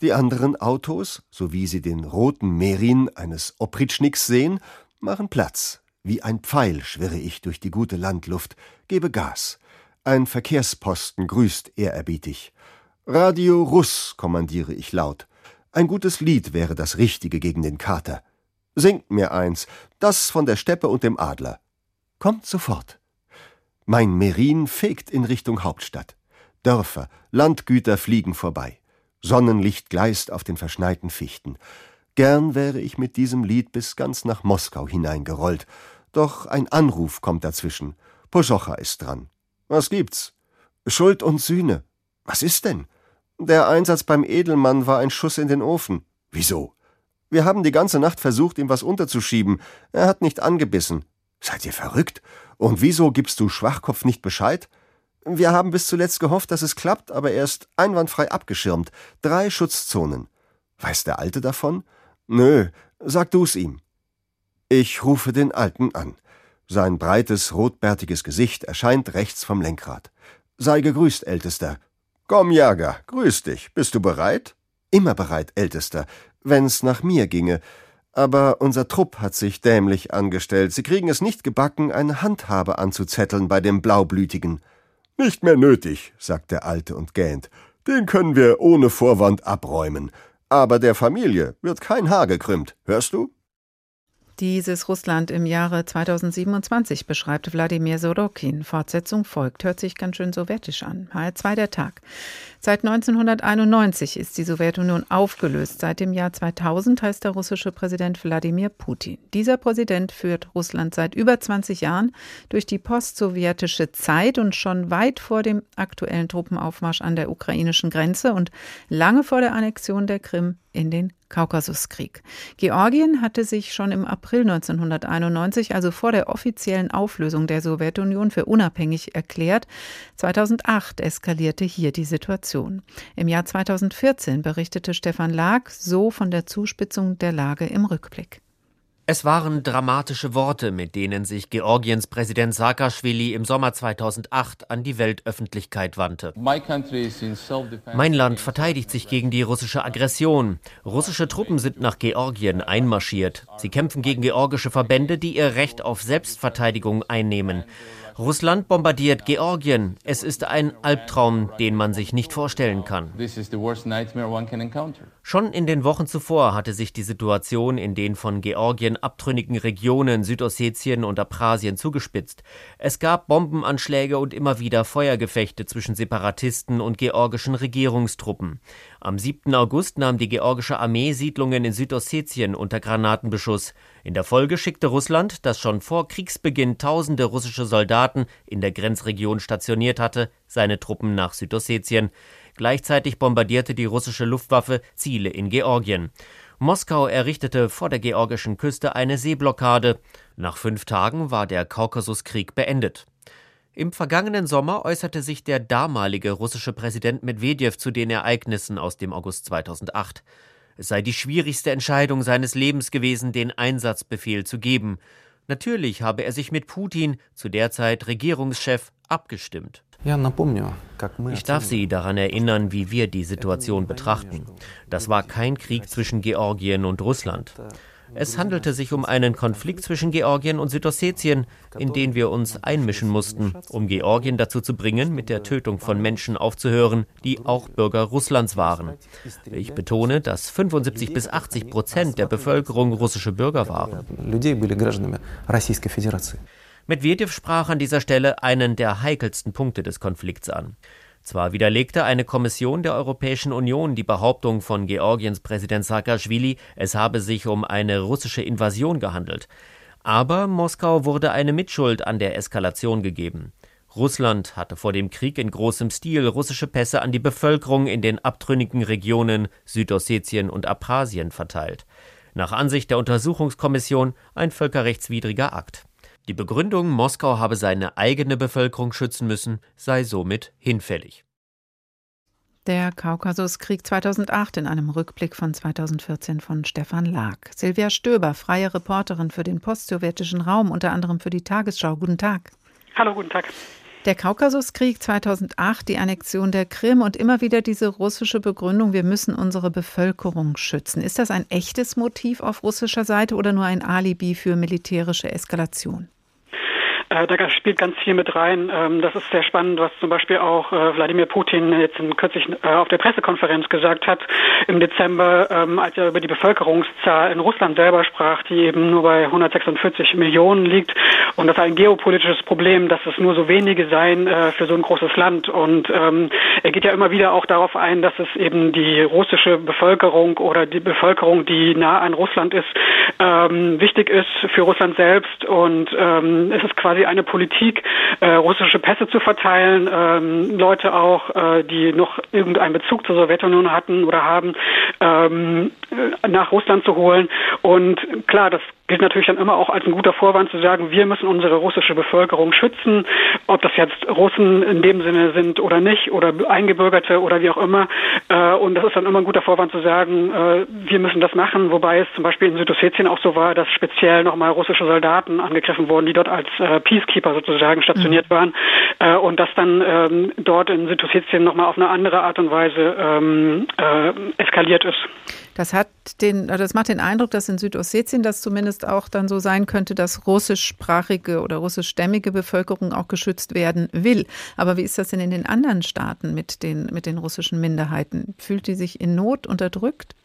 Die anderen Autos, so wie sie den roten Merin eines Opritschniks sehen, machen Platz. Wie ein Pfeil schwirre ich durch die gute Landluft, gebe Gas. Ein Verkehrsposten grüßt ehrerbietig. Radio Russ, kommandiere ich laut. Ein gutes Lied wäre das Richtige gegen den Kater. Singt mir eins, das von der Steppe und dem Adler. Kommt sofort. Mein Merin fegt in Richtung Hauptstadt. Dörfer, Landgüter fliegen vorbei. Sonnenlicht gleist auf den verschneiten Fichten. Gern wäre ich mit diesem Lied bis ganz nach Moskau hineingerollt. Doch ein Anruf kommt dazwischen. Poschocha ist dran. Was gibt's? Schuld und Sühne. Was ist denn? Der Einsatz beim Edelmann war ein Schuss in den Ofen. Wieso? Wir haben die ganze Nacht versucht, ihm was unterzuschieben. Er hat nicht angebissen. Seid ihr verrückt? Und wieso gibst du Schwachkopf nicht Bescheid? Wir haben bis zuletzt gehofft, dass es klappt, aber er ist einwandfrei abgeschirmt. Drei Schutzzonen. Weiß der Alte davon? Nö, sag du's ihm. Ich rufe den Alten an. Sein breites, rotbärtiges Gesicht erscheint rechts vom Lenkrad. Sei gegrüßt, Ältester. Komm, Jager, grüß dich. Bist du bereit? Immer bereit, Ältester, wenn's nach mir ginge. Aber unser Trupp hat sich dämlich angestellt. Sie kriegen es nicht gebacken, eine Handhabe anzuzetteln bei dem Blaublütigen. Nicht mehr nötig, sagt der Alte und gähnt. Den können wir ohne Vorwand abräumen. Aber der Familie wird kein Haar gekrümmt. Hörst du? Dieses Russland im Jahre 2027 beschreibt Wladimir Sorokin. Fortsetzung folgt. Hört sich ganz schön sowjetisch an. HR2 der Tag. Seit 1991 ist die Sowjetunion aufgelöst. Seit dem Jahr 2000 heißt der russische Präsident Wladimir Putin. Dieser Präsident führt Russland seit über 20 Jahren durch die postsowjetische Zeit und schon weit vor dem aktuellen Truppenaufmarsch an der ukrainischen Grenze und lange vor der Annexion der Krim in den Kaukasuskrieg. Georgien hatte sich schon im April 1991, also vor der offiziellen Auflösung der Sowjetunion, für unabhängig erklärt. 2008 eskalierte hier die Situation. Im Jahr 2014 berichtete Stefan Lag so von der Zuspitzung der Lage im Rückblick. Es waren dramatische Worte, mit denen sich Georgiens Präsident Saakashvili im Sommer 2008 an die Weltöffentlichkeit wandte. Mein Land verteidigt sich gegen die russische Aggression. Russische Truppen sind nach Georgien einmarschiert. Sie kämpfen gegen georgische Verbände, die ihr Recht auf Selbstverteidigung einnehmen. Russland bombardiert Georgien. Es ist ein Albtraum, den man sich nicht vorstellen kann. Schon in den Wochen zuvor hatte sich die Situation in den von Georgien abtrünnigen Regionen Südossetien und Abchasien zugespitzt. Es gab Bombenanschläge und immer wieder Feuergefechte zwischen Separatisten und georgischen Regierungstruppen. Am 7. August nahm die georgische Armee Siedlungen in Südossetien unter Granatenbeschuss. In der Folge schickte Russland, das schon vor Kriegsbeginn tausende russische Soldaten in der Grenzregion stationiert hatte, seine Truppen nach Südossetien. Gleichzeitig bombardierte die russische Luftwaffe Ziele in Georgien. Moskau errichtete vor der georgischen Küste eine Seeblockade. Nach fünf Tagen war der Kaukasuskrieg beendet. Im vergangenen Sommer äußerte sich der damalige russische Präsident Medvedev zu den Ereignissen aus dem August 2008. Es sei die schwierigste Entscheidung seines Lebens gewesen, den Einsatzbefehl zu geben. Natürlich habe er sich mit Putin, zu der Zeit Regierungschef, abgestimmt. Ich darf Sie daran erinnern, wie wir die Situation betrachten. Das war kein Krieg zwischen Georgien und Russland. Es handelte sich um einen Konflikt zwischen Georgien und Südossetien, in den wir uns einmischen mussten, um Georgien dazu zu bringen, mit der Tötung von Menschen aufzuhören, die auch Bürger Russlands waren. Ich betone, dass 75 bis 80 Prozent der Bevölkerung russische Bürger waren. Medvedev sprach an dieser Stelle einen der heikelsten Punkte des Konflikts an. Zwar widerlegte eine Kommission der Europäischen Union die Behauptung von Georgiens Präsident Saakashvili, es habe sich um eine russische Invasion gehandelt. Aber Moskau wurde eine Mitschuld an der Eskalation gegeben. Russland hatte vor dem Krieg in großem Stil russische Pässe an die Bevölkerung in den abtrünnigen Regionen Südossetien und Abchasien verteilt. Nach Ansicht der Untersuchungskommission ein völkerrechtswidriger Akt. Die Begründung, Moskau habe seine eigene Bevölkerung schützen müssen, sei somit hinfällig. Der Kaukasuskrieg 2008 in einem Rückblick von 2014 von Stefan Lag. Silvia Stöber, freie Reporterin für den postsowjetischen Raum, unter anderem für die Tagesschau. Guten Tag. Hallo, guten Tag. Der Kaukasuskrieg 2008, die Annexion der Krim und immer wieder diese russische Begründung, wir müssen unsere Bevölkerung schützen. Ist das ein echtes Motiv auf russischer Seite oder nur ein Alibi für militärische Eskalation? Äh, da spielt ganz viel mit rein. Ähm, das ist sehr spannend, was zum Beispiel auch äh, Wladimir Putin jetzt in, kürzlich äh, auf der Pressekonferenz gesagt hat im Dezember, ähm, als er über die Bevölkerungszahl in Russland selber sprach, die eben nur bei 146 Millionen liegt. Und das ein geopolitisches Problem, dass es nur so wenige seien äh, für so ein großes Land. Und ähm, er geht ja immer wieder auch darauf ein, dass es eben die russische Bevölkerung oder die Bevölkerung, die nah an Russland ist, ähm, wichtig ist für Russland selbst. Und ähm, es ist quasi quasi eine Politik, äh, russische Pässe zu verteilen, ähm, Leute auch, äh, die noch irgendeinen Bezug zur Sowjetunion hatten oder haben, ähm, nach Russland zu holen. Und klar, das gilt natürlich dann immer auch als ein guter Vorwand zu sagen, wir müssen unsere russische Bevölkerung schützen, ob das jetzt Russen in dem Sinne sind oder nicht oder Eingebürgerte oder wie auch immer. Äh, und das ist dann immer ein guter Vorwand zu sagen, äh, wir müssen das machen, wobei es zum Beispiel in Südossetien auch so war, dass speziell nochmal russische Soldaten angegriffen wurden, die dort als äh, Peacekeeper sozusagen stationiert mhm. waren und das dann ähm, dort in Südossetien nochmal auf eine andere Art und Weise ähm, eskaliert ist. Das hat den, das macht den Eindruck, dass in Südossetien das zumindest auch dann so sein könnte, dass russischsprachige oder russischstämmige Bevölkerung auch geschützt werden will. Aber wie ist das denn in den anderen Staaten mit den, mit den russischen Minderheiten? Fühlt die sich in Not unterdrückt?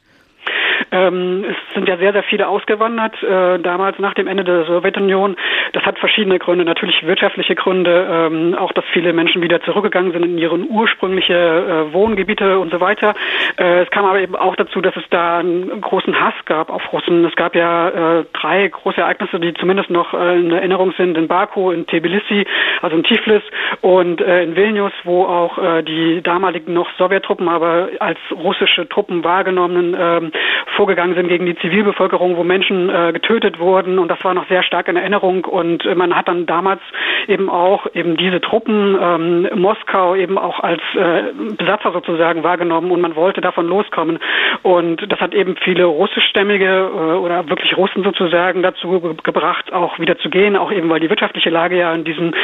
Ähm, es sind ja sehr, sehr viele ausgewandert, äh, damals nach dem Ende der Sowjetunion. Das hat verschiedene Gründe, natürlich wirtschaftliche Gründe, ähm, auch dass viele Menschen wieder zurückgegangen sind in ihre ursprüngliche äh, Wohngebiete und so weiter. Äh, es kam aber eben auch dazu, dass es da einen großen Hass gab auf Russen. Es gab ja äh, drei große Ereignisse, die zumindest noch äh, in Erinnerung sind, in Baku, in Tbilisi, also in Tiflis und äh, in Vilnius, wo auch die damaligen noch Sowjettruppen, aber als russische Truppen wahrgenommenen ähm, vorgegangen sind gegen die Zivilbevölkerung, wo Menschen äh, getötet wurden. Und das war noch sehr stark in Erinnerung. Und äh, man hat dann damals eben auch eben diese Truppen ähm, Moskau eben auch als äh, Besatzer sozusagen wahrgenommen. Und man wollte davon loskommen. Und das hat eben viele russischstämmige äh, oder wirklich Russen sozusagen dazu ge gebracht, auch wieder zu gehen, auch eben weil die wirtschaftliche Lage ja in diesen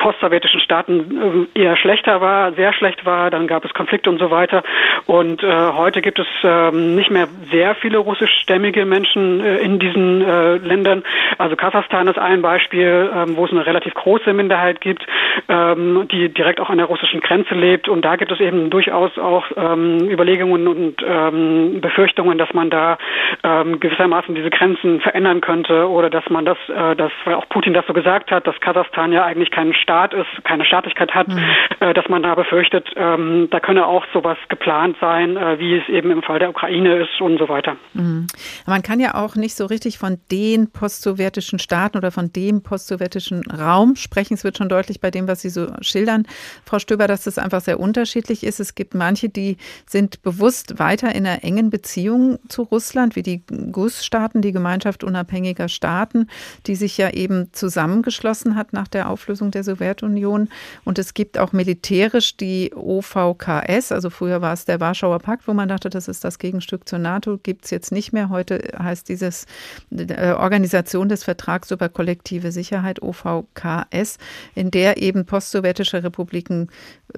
postsowjetischen Staaten äh, eher schlechter war, sehr schlecht war. Dann gab es Konflikte und so weiter. Und äh, heute gibt es ähm, nicht mehr sehr viele russischstämmige Menschen äh, in diesen äh, Ländern. Also Kasachstan ist ein Beispiel, ähm, wo es eine relativ große Minderheit gibt, ähm, die direkt auch an der russischen Grenze lebt. Und da gibt es eben durchaus auch ähm, Überlegungen und ähm, Befürchtungen, dass man da ähm, gewissermaßen diese Grenzen verändern könnte oder dass man das, äh, dass weil auch Putin das so gesagt hat, dass Kasachstan ja eigentlich kein Staat ist, keine Staatlichkeit hat, mhm. äh, dass man da befürchtet, ähm, da könne auch sowas geplant sein, äh, wie es eben im Fall der Ukraine ist und so weiter. Mhm. Man kann ja auch nicht so richtig von den postsowjetischen Staaten oder von dem postsowjetischen Raum sprechen. Es wird schon deutlich bei dem, was Sie so schildern, Frau Stöber, dass das einfach sehr unterschiedlich ist. Es gibt manche, die sind bewusst weiter in einer engen Beziehung zu Russland, wie die GUS-Staaten, die Gemeinschaft unabhängiger Staaten, die sich ja eben zusammengeschlossen hat nach der Auflösung der Sowjetunion. Und es gibt auch militärisch die OVKS, also früher war es der Warschauer Pakt, wo man dachte, das ist das Gegenstück zur NATO, gibt es jetzt nicht mehr. Heute heißt dieses äh, Organisation des Vertrags über kollektive Sicherheit, OVKS, in der eben postsowjetische Republiken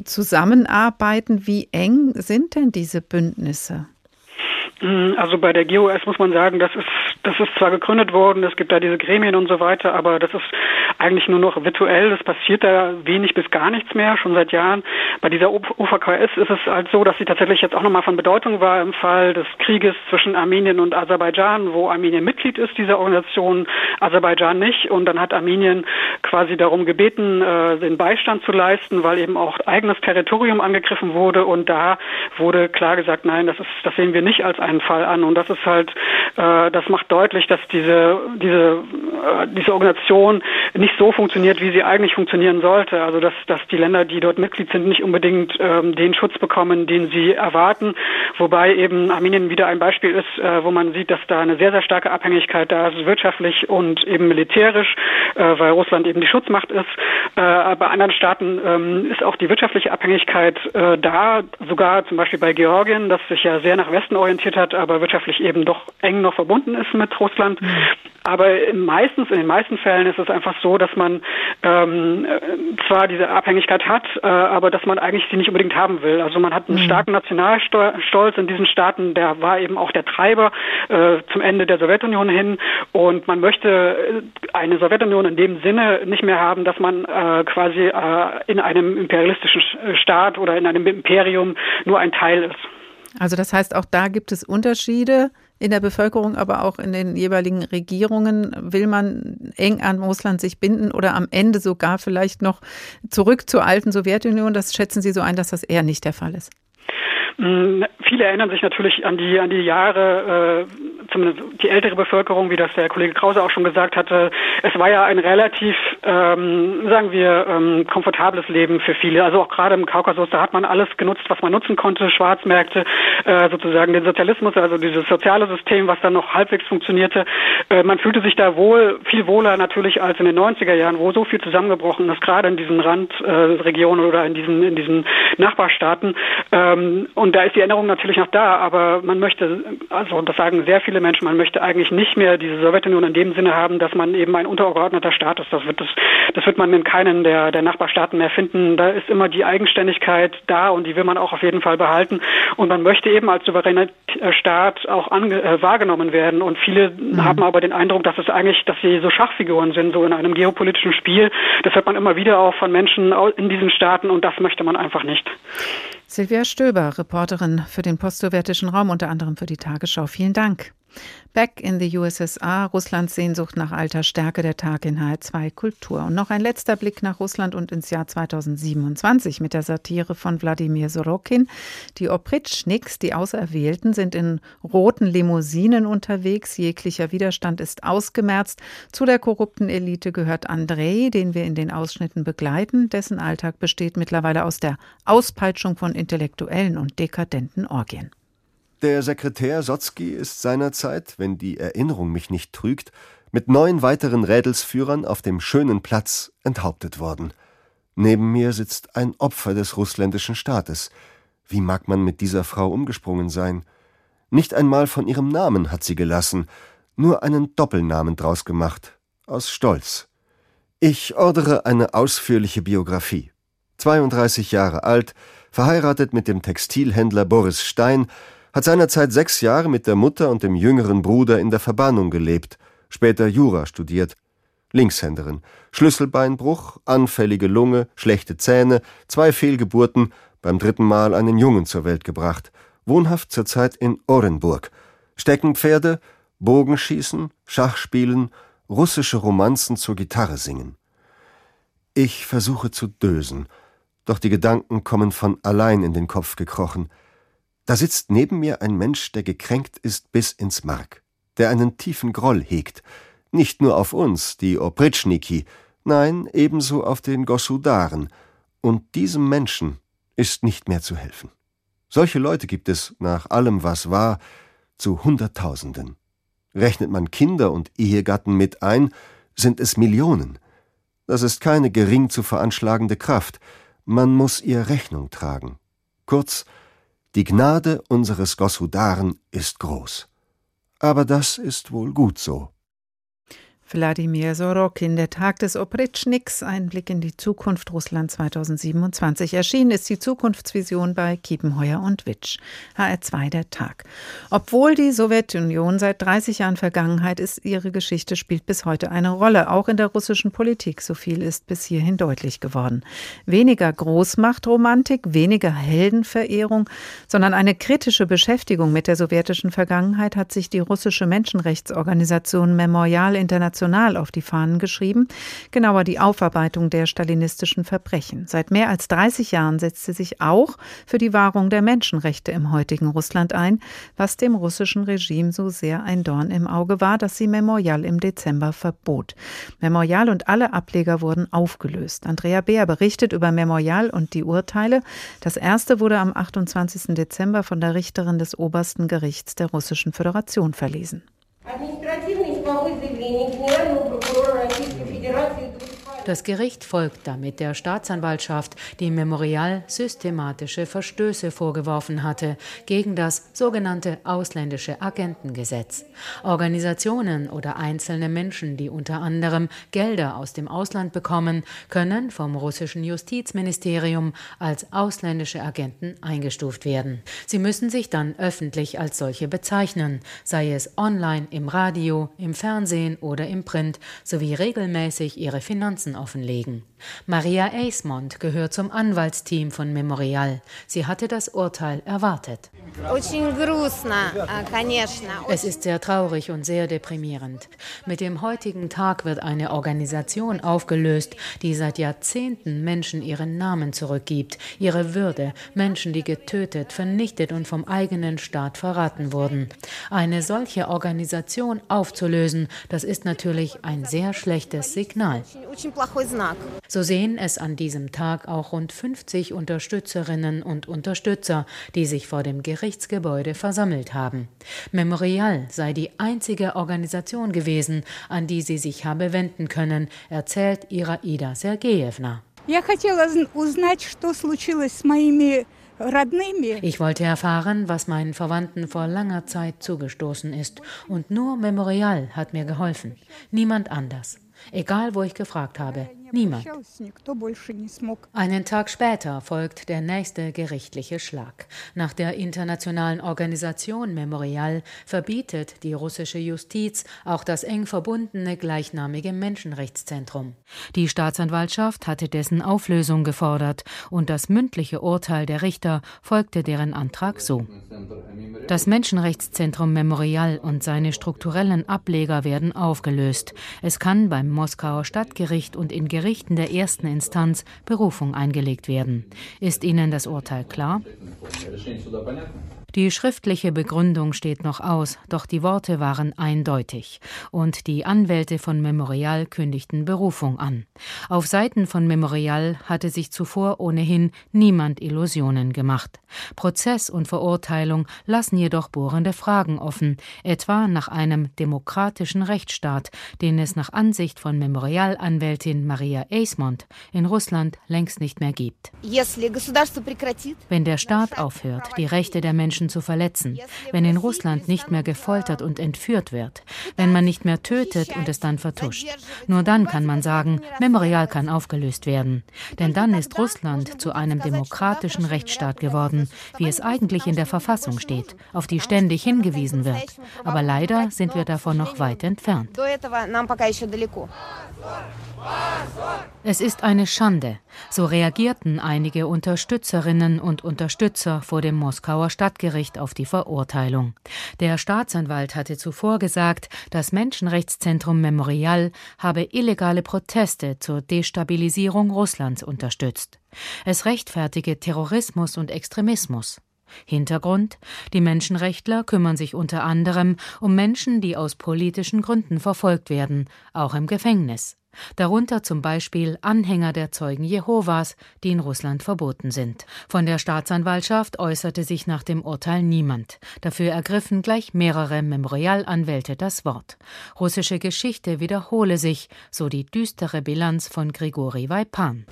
zusammenarbeiten. Wie eng sind denn diese Bündnisse? Mm, also bei der GOS muss man sagen, das ist, das ist zwar gegründet worden, es gibt da diese Gremien und so weiter, aber das ist eigentlich nur noch virtuell. Es passiert da wenig bis gar nichts mehr, schon seit Jahren. Bei dieser UVKS ist es halt so, dass sie tatsächlich jetzt auch nochmal von Bedeutung war im Fall des Krieges zwischen Armenien und Aserbaidschan, wo Armenien Mitglied ist dieser Organisation, Aserbaidschan nicht. Und dann hat Armenien quasi darum gebeten, äh, den Beistand zu leisten, weil eben auch eigenes Territorium angegriffen wurde. Und da wurde klar gesagt, nein, das ist, das sehen wir nicht als ein einen Fall an. Und das ist halt, äh, das macht deutlich, dass diese, diese, äh, diese Organisation nicht so funktioniert, wie sie eigentlich funktionieren sollte. Also dass, dass die Länder, die dort Mitglied sind, nicht unbedingt ähm, den Schutz bekommen, den sie erwarten. Wobei eben Armenien wieder ein Beispiel ist, äh, wo man sieht, dass da eine sehr, sehr starke Abhängigkeit da ist, wirtschaftlich und eben militärisch, äh, weil Russland eben die Schutzmacht ist. Äh, bei anderen Staaten ähm, ist auch die wirtschaftliche Abhängigkeit äh, da, sogar zum Beispiel bei Georgien, das sich ja sehr nach Westen orientiert hat hat, aber wirtschaftlich eben doch eng noch verbunden ist mit Russland. Mhm. Aber meistens, in den meisten Fällen ist es einfach so, dass man ähm, zwar diese Abhängigkeit hat, äh, aber dass man eigentlich sie nicht unbedingt haben will. Also man hat einen mhm. starken Nationalstolz in diesen Staaten, der war eben auch der Treiber äh, zum Ende der Sowjetunion hin. Und man möchte eine Sowjetunion in dem Sinne nicht mehr haben, dass man äh, quasi äh, in einem imperialistischen Staat oder in einem Imperium nur ein Teil ist. Also das heißt, auch da gibt es Unterschiede in der Bevölkerung, aber auch in den jeweiligen Regierungen. Will man eng an Russland sich binden oder am Ende sogar vielleicht noch zurück zur alten Sowjetunion? Das schätzen Sie so ein, dass das eher nicht der Fall ist. Mm, viele erinnern sich natürlich an die an die Jahre, äh, zumindest die ältere Bevölkerung, wie das der Kollege Krause auch schon gesagt hatte. Es war ja ein relativ, ähm, sagen wir, ähm, komfortables Leben für viele. Also auch gerade im Kaukasus, da hat man alles genutzt, was man nutzen konnte, Schwarzmärkte, äh, sozusagen den Sozialismus, also dieses soziale System, was dann noch halbwegs funktionierte. Äh, man fühlte sich da wohl, viel wohler natürlich als in den 90er Jahren, wo so viel zusammengebrochen ist, gerade in diesen Randregionen oder in diesen in diesen Nachbarstaaten. Ähm, und da ist die Erinnerung natürlich noch da, aber man möchte, also das sagen sehr viele Menschen, man möchte eigentlich nicht mehr diese Sowjetunion in dem Sinne haben, dass man eben ein untergeordneter Staat ist. Das wird, das, das wird man in keinen der, der Nachbarstaaten mehr finden. Da ist immer die Eigenständigkeit da und die will man auch auf jeden Fall behalten. Und man möchte eben als souveräner Staat auch ange, äh, wahrgenommen werden. Und viele mhm. haben aber den Eindruck, dass es eigentlich, dass sie so Schachfiguren sind, so in einem geopolitischen Spiel. Das hört man immer wieder auch von Menschen in diesen Staaten und das möchte man einfach nicht. Silvia Stöber, Reporterin für den postsowjetischen Raum, unter anderem für die Tagesschau. Vielen Dank. Back in the USSR, Russlands Sehnsucht nach alter Stärke, der Tag in H2 Kultur. Und noch ein letzter Blick nach Russland und ins Jahr 2027 mit der Satire von Wladimir Sorokin. Die Opritschniks, die Auserwählten, sind in roten Limousinen unterwegs. Jeglicher Widerstand ist ausgemerzt. Zu der korrupten Elite gehört Andrei, den wir in den Ausschnitten begleiten. Dessen Alltag besteht mittlerweile aus der Auspeitschung von intellektuellen und dekadenten Orgien. Der Sekretär Sotzki ist seinerzeit, wenn die Erinnerung mich nicht trügt, mit neun weiteren Rädelsführern auf dem schönen Platz enthauptet worden. Neben mir sitzt ein Opfer des russländischen Staates. Wie mag man mit dieser Frau umgesprungen sein? Nicht einmal von ihrem Namen hat sie gelassen, nur einen Doppelnamen draus gemacht, aus Stolz. Ich ordere eine ausführliche Biografie. 32 Jahre alt, verheiratet mit dem Textilhändler Boris Stein, hat seinerzeit sechs Jahre mit der Mutter und dem jüngeren Bruder in der Verbannung gelebt, später Jura studiert, Linkshänderin, Schlüsselbeinbruch, anfällige Lunge, schlechte Zähne, zwei Fehlgeburten, beim dritten Mal einen Jungen zur Welt gebracht, wohnhaft zurzeit in Orenburg, Steckenpferde, Bogenschießen, Schachspielen, russische Romanzen zur Gitarre singen. Ich versuche zu dösen, doch die Gedanken kommen von allein in den Kopf gekrochen. Da sitzt neben mir ein Mensch, der gekränkt ist bis ins Mark, der einen tiefen Groll hegt, nicht nur auf uns, die Opritschniki, nein, ebenso auf den Gossudaren, und diesem Menschen ist nicht mehr zu helfen. Solche Leute gibt es, nach allem was war, zu Hunderttausenden. Rechnet man Kinder und Ehegatten mit ein, sind es Millionen. Das ist keine gering zu veranschlagende Kraft, man muss ihr Rechnung tragen. Kurz, die Gnade unseres Gossudaren ist groß. Aber das ist wohl gut so. Wladimir Sorokin, der Tag des Opritschniks, ein Blick in die Zukunft Russland 2027. Erschienen ist die Zukunftsvision bei Kiepenheuer und Witsch. HR2 der Tag. Obwohl die Sowjetunion seit 30 Jahren Vergangenheit ist, ihre Geschichte spielt bis heute eine Rolle, auch in der russischen Politik. So viel ist bis hierhin deutlich geworden. Weniger Großmachtromantik, weniger Heldenverehrung, sondern eine kritische Beschäftigung mit der sowjetischen Vergangenheit hat sich die russische Menschenrechtsorganisation Memorial International international auf die Fahnen geschrieben, genauer die Aufarbeitung der stalinistischen Verbrechen. Seit mehr als 30 Jahren setzt sie sich auch für die Wahrung der Menschenrechte im heutigen Russland ein, was dem russischen Regime so sehr ein Dorn im Auge war, dass sie Memorial im Dezember verbot. Memorial und alle Ableger wurden aufgelöst. Andrea Beer berichtet über Memorial und die Urteile. Das erste wurde am 28. Dezember von der Richterin des obersten Gerichts der Russischen Föderation verlesen. não exibirem que nem a Nu procurou antes Das Gericht folgt damit der Staatsanwaltschaft, die Memorial systematische Verstöße vorgeworfen hatte gegen das sogenannte ausländische Agentengesetz. Organisationen oder einzelne Menschen, die unter anderem Gelder aus dem Ausland bekommen, können vom russischen Justizministerium als ausländische Agenten eingestuft werden. Sie müssen sich dann öffentlich als solche bezeichnen, sei es online, im Radio, im Fernsehen oder im Print, sowie regelmäßig ihre Finanzen Grenzen offenlegen. Maria Eismond gehört zum Anwaltsteam von Memorial. Sie hatte das Urteil erwartet. Es ist sehr traurig und sehr deprimierend. Mit dem heutigen Tag wird eine Organisation aufgelöst, die seit Jahrzehnten Menschen ihren Namen zurückgibt, ihre Würde, Menschen, die getötet, vernichtet und vom eigenen Staat verraten wurden. Eine solche Organisation aufzulösen, das ist natürlich ein sehr schlechtes Signal. So sehen es an diesem Tag auch rund 50 Unterstützerinnen und Unterstützer, die sich vor dem Gerichtsgebäude versammelt haben. Memorial sei die einzige Organisation gewesen, an die sie sich habe wenden können, erzählt Iraida Sergejewna. Ich wollte erfahren, was meinen Verwandten vor langer Zeit zugestoßen ist, und nur Memorial hat mir geholfen, niemand anders. Egal, wo ich gefragt habe, niemand. Einen Tag später folgt der nächste gerichtliche Schlag. Nach der internationalen Organisation Memorial verbietet die russische Justiz auch das eng verbundene gleichnamige Menschenrechtszentrum. Die Staatsanwaltschaft hatte dessen Auflösung gefordert und das mündliche Urteil der Richter folgte deren Antrag so. Das Menschenrechtszentrum Memorial und seine strukturellen Ableger werden aufgelöst. Es kann beim Moskauer Stadtgericht und in Gerichten der ersten Instanz Berufung eingelegt werden. Ist Ihnen das Urteil klar? Die schriftliche Begründung steht noch aus, doch die Worte waren eindeutig. Und die Anwälte von Memorial kündigten Berufung an. Auf Seiten von Memorial hatte sich zuvor ohnehin niemand Illusionen gemacht. Prozess und Verurteilung lassen jedoch bohrende Fragen offen, etwa nach einem demokratischen Rechtsstaat, den es nach Ansicht von Memorial-Anwältin Maria Eismont in Russland längst nicht mehr gibt. Wenn der Staat aufhört, die Rechte der Menschen Menschen zu verletzen, wenn in Russland nicht mehr gefoltert und entführt wird, wenn man nicht mehr tötet und es dann vertuscht. Nur dann kann man sagen, Memorial kann aufgelöst werden. Denn dann ist Russland zu einem demokratischen Rechtsstaat geworden, wie es eigentlich in der Verfassung steht, auf die ständig hingewiesen wird. Aber leider sind wir davon noch weit entfernt. Es ist eine Schande, so reagierten einige Unterstützerinnen und Unterstützer vor dem Moskauer Stadtgericht auf die Verurteilung. Der Staatsanwalt hatte zuvor gesagt, das Menschenrechtszentrum Memorial habe illegale Proteste zur Destabilisierung Russlands unterstützt. Es rechtfertige Terrorismus und Extremismus. Hintergrund Die Menschenrechtler kümmern sich unter anderem um Menschen, die aus politischen Gründen verfolgt werden, auch im Gefängnis darunter zum Beispiel Anhänger der Zeugen Jehovas, die in Russland verboten sind. Von der Staatsanwaltschaft äußerte sich nach dem Urteil niemand. Dafür ergriffen gleich mehrere Memorialanwälte das Wort. Russische Geschichte wiederhole sich, so die düstere Bilanz von Grigori Vaipan.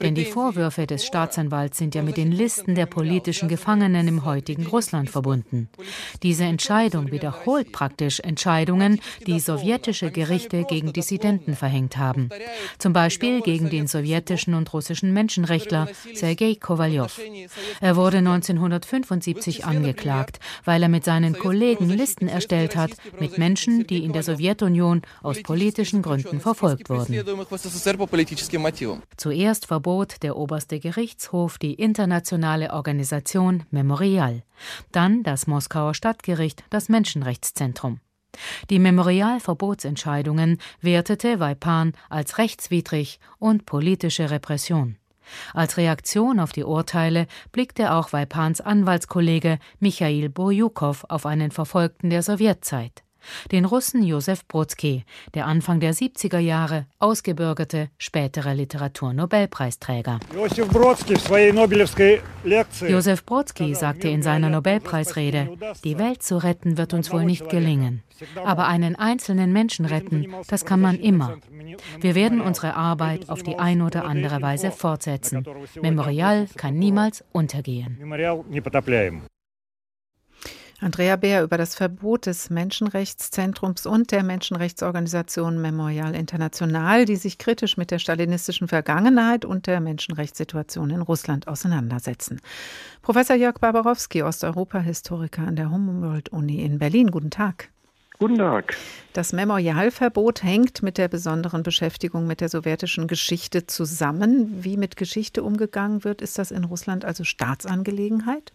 Denn die Vorwürfe des Staatsanwalts sind ja mit den Listen der politischen Gefangenen im heutigen Russland verbunden. Diese Entscheidung wiederholt praktisch Entscheidungen, die sowjetische Gerichte gegen Dissidenten verhängt haben. Zum Beispiel gegen den sowjetischen und russischen Menschenrechtler Sergei Kowaljow. Er wurde 1975 angeklagt, weil er mit seinen Kollegen Listen erstellt hat mit Menschen, die in der Sowjetunion aus politischen Gründen verfolgt wurden. Zuerst verbot verbot der oberste Gerichtshof die internationale Organisation Memorial, dann das Moskauer Stadtgericht das Menschenrechtszentrum. Die Memorial-Verbotsentscheidungen wertete Weipan als rechtswidrig und politische Repression. Als Reaktion auf die Urteile blickte auch Weipans Anwaltskollege Michail Bojukow auf einen Verfolgten der Sowjetzeit den Russen Josef Brodsky, der Anfang der 70er Jahre ausgebürgerte, spätere Literaturnobelpreisträger. Josef Brodsky sagte in seiner Nobelpreisrede, die Welt zu retten wird uns wohl nicht gelingen. Aber einen einzelnen Menschen retten, das kann man immer. Wir werden unsere Arbeit auf die eine oder andere Weise fortsetzen. Memorial kann niemals untergehen. Andrea Beer über das Verbot des Menschenrechtszentrums und der Menschenrechtsorganisation Memorial International, die sich kritisch mit der stalinistischen Vergangenheit und der Menschenrechtssituation in Russland auseinandersetzen. Professor Jörg Barbarowski, Osteuropa-Historiker an der Humboldt-Uni in Berlin. Guten Tag. Guten Tag. Das Memorialverbot hängt mit der besonderen Beschäftigung mit der sowjetischen Geschichte zusammen. Wie mit Geschichte umgegangen wird, ist das in Russland also Staatsangelegenheit?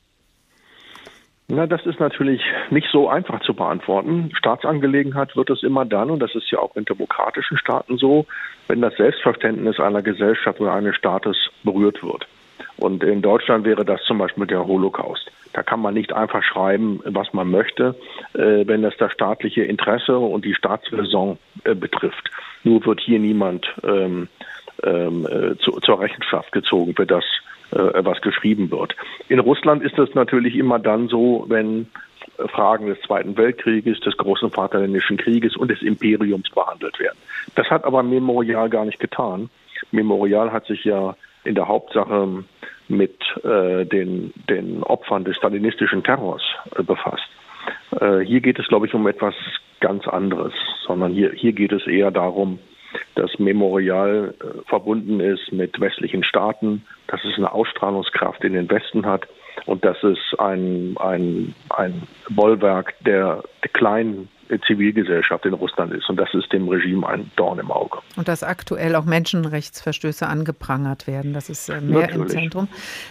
Na, das ist natürlich nicht so einfach zu beantworten. Staatsangelegenheit wird es immer dann, und das ist ja auch in demokratischen Staaten so, wenn das Selbstverständnis einer Gesellschaft oder eines Staates berührt wird. Und in Deutschland wäre das zum Beispiel der Holocaust. Da kann man nicht einfach schreiben, was man möchte, äh, wenn das das staatliche Interesse und die Staatsräson äh, betrifft. Nur wird hier niemand ähm, äh, zu, zur Rechenschaft gezogen für das, äh, was geschrieben wird. In Russland ist es natürlich immer dann so, wenn Fragen des Zweiten Weltkrieges, des großen Vaterländischen Krieges und des Imperiums behandelt werden. Das hat aber Memorial gar nicht getan. Memorial hat sich ja in der Hauptsache mit äh, den, den Opfern des stalinistischen Terrors äh, befasst. Äh, hier geht es, glaube ich, um etwas ganz anderes, sondern hier, hier geht es eher darum, dass Memorial äh, verbunden ist mit westlichen Staaten, dass es eine Ausstrahlungskraft in den Westen hat und dass es ein, ein, ein Bollwerk der, der kleinen Zivilgesellschaft in Russland ist. Und das ist dem Regime ein Dorn im Auge. Und dass aktuell auch Menschenrechtsverstöße angeprangert werden, das ist äh, mehr Natürlich. im Zentrum.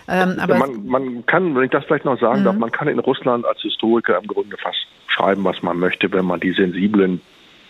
Ähm, aber man, man, kann, wenn ich das vielleicht noch sagen mhm. darf, man kann in Russland als Historiker im Grunde fast schreiben, was man möchte, wenn man die sensiblen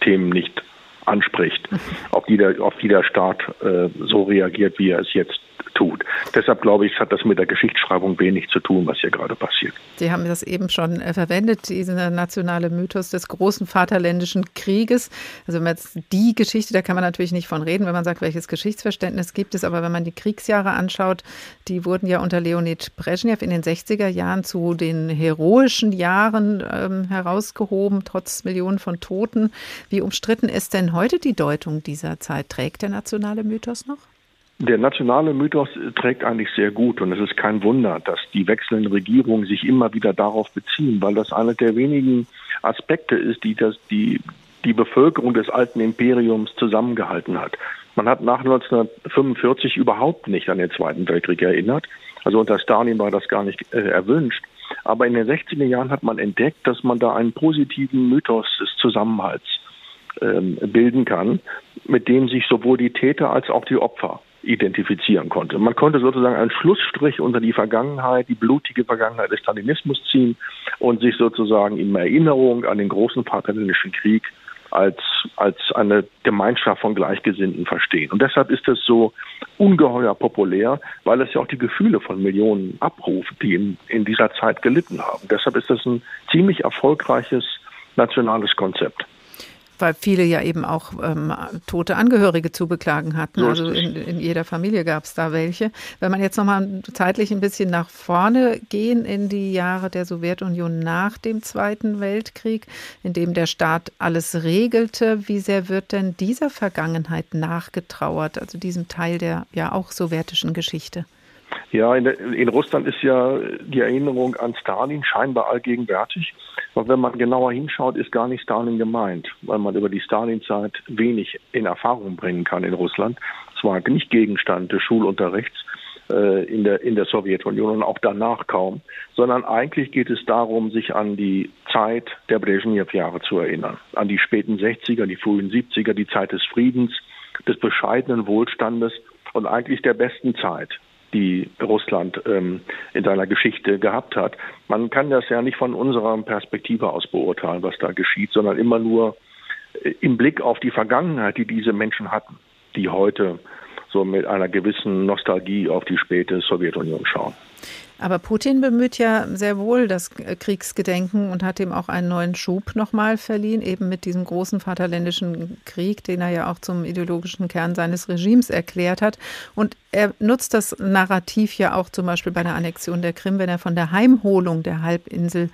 Themen nicht anspricht, auf die der, auf die der Staat äh, so reagiert, wie er es jetzt tut. Deshalb glaube ich, hat das mit der Geschichtsschreibung wenig zu tun, was hier gerade passiert. Sie haben das eben schon äh, verwendet, dieser nationale Mythos des großen Vaterländischen Krieges. Also jetzt die Geschichte, da kann man natürlich nicht von reden, wenn man sagt, welches Geschichtsverständnis gibt es. Aber wenn man die Kriegsjahre anschaut, die wurden ja unter Leonid Brezhnev in den 60er Jahren zu den heroischen Jahren ähm, herausgehoben, trotz Millionen von Toten. Wie umstritten ist denn heute die Deutung dieser Zeit? Trägt der nationale Mythos noch? Der nationale Mythos trägt eigentlich sehr gut und es ist kein Wunder, dass die wechselnden Regierungen sich immer wieder darauf beziehen, weil das einer der wenigen Aspekte ist, die das, die, die Bevölkerung des alten Imperiums zusammengehalten hat. Man hat nach 1945 überhaupt nicht an den Zweiten Weltkrieg erinnert. Also unter Stalin war das gar nicht äh, erwünscht. Aber in den 60er Jahren hat man entdeckt, dass man da einen positiven Mythos des Zusammenhalts ähm, bilden kann, mit dem sich sowohl die Täter als auch die Opfer identifizieren konnte. Man konnte sozusagen einen Schlussstrich unter die Vergangenheit, die blutige Vergangenheit des Stalinismus ziehen und sich sozusagen in Erinnerung an den großen Vaterländischen Krieg als, als eine Gemeinschaft von Gleichgesinnten verstehen. Und deshalb ist es so ungeheuer populär, weil es ja auch die Gefühle von Millionen abruft, die in, in dieser Zeit gelitten haben. Deshalb ist es ein ziemlich erfolgreiches nationales Konzept weil viele ja eben auch ähm, tote Angehörige zu beklagen hatten. Also in, in jeder Familie gab es da welche. Wenn man jetzt nochmal zeitlich ein bisschen nach vorne gehen in die Jahre der Sowjetunion nach dem Zweiten Weltkrieg, in dem der Staat alles regelte, wie sehr wird denn dieser Vergangenheit nachgetrauert, also diesem Teil der ja auch sowjetischen Geschichte? Ja, in, der, in, Russland ist ja die Erinnerung an Stalin scheinbar allgegenwärtig. Aber wenn man genauer hinschaut, ist gar nicht Stalin gemeint, weil man über die Stalinzeit wenig in Erfahrung bringen kann in Russland. Es war nicht Gegenstand des Schulunterrichts äh, in, der, in der Sowjetunion und auch danach kaum, sondern eigentlich geht es darum, sich an die Zeit der Brezhnev-Jahre zu erinnern. An die späten 60er, die frühen 70er, die Zeit des Friedens, des bescheidenen Wohlstandes und eigentlich der besten Zeit die Russland ähm, in seiner Geschichte gehabt hat. Man kann das ja nicht von unserer Perspektive aus beurteilen, was da geschieht, sondern immer nur äh, im Blick auf die Vergangenheit, die diese Menschen hatten, die heute so mit einer gewissen Nostalgie auf die späte Sowjetunion schauen. Aber Putin bemüht ja sehr wohl das Kriegsgedenken und hat ihm auch einen neuen Schub nochmal verliehen, eben mit diesem großen Vaterländischen Krieg, den er ja auch zum ideologischen Kern seines Regimes erklärt hat. Und er nutzt das Narrativ ja auch zum Beispiel bei der Annexion der Krim, wenn er von der Heimholung der Halbinsel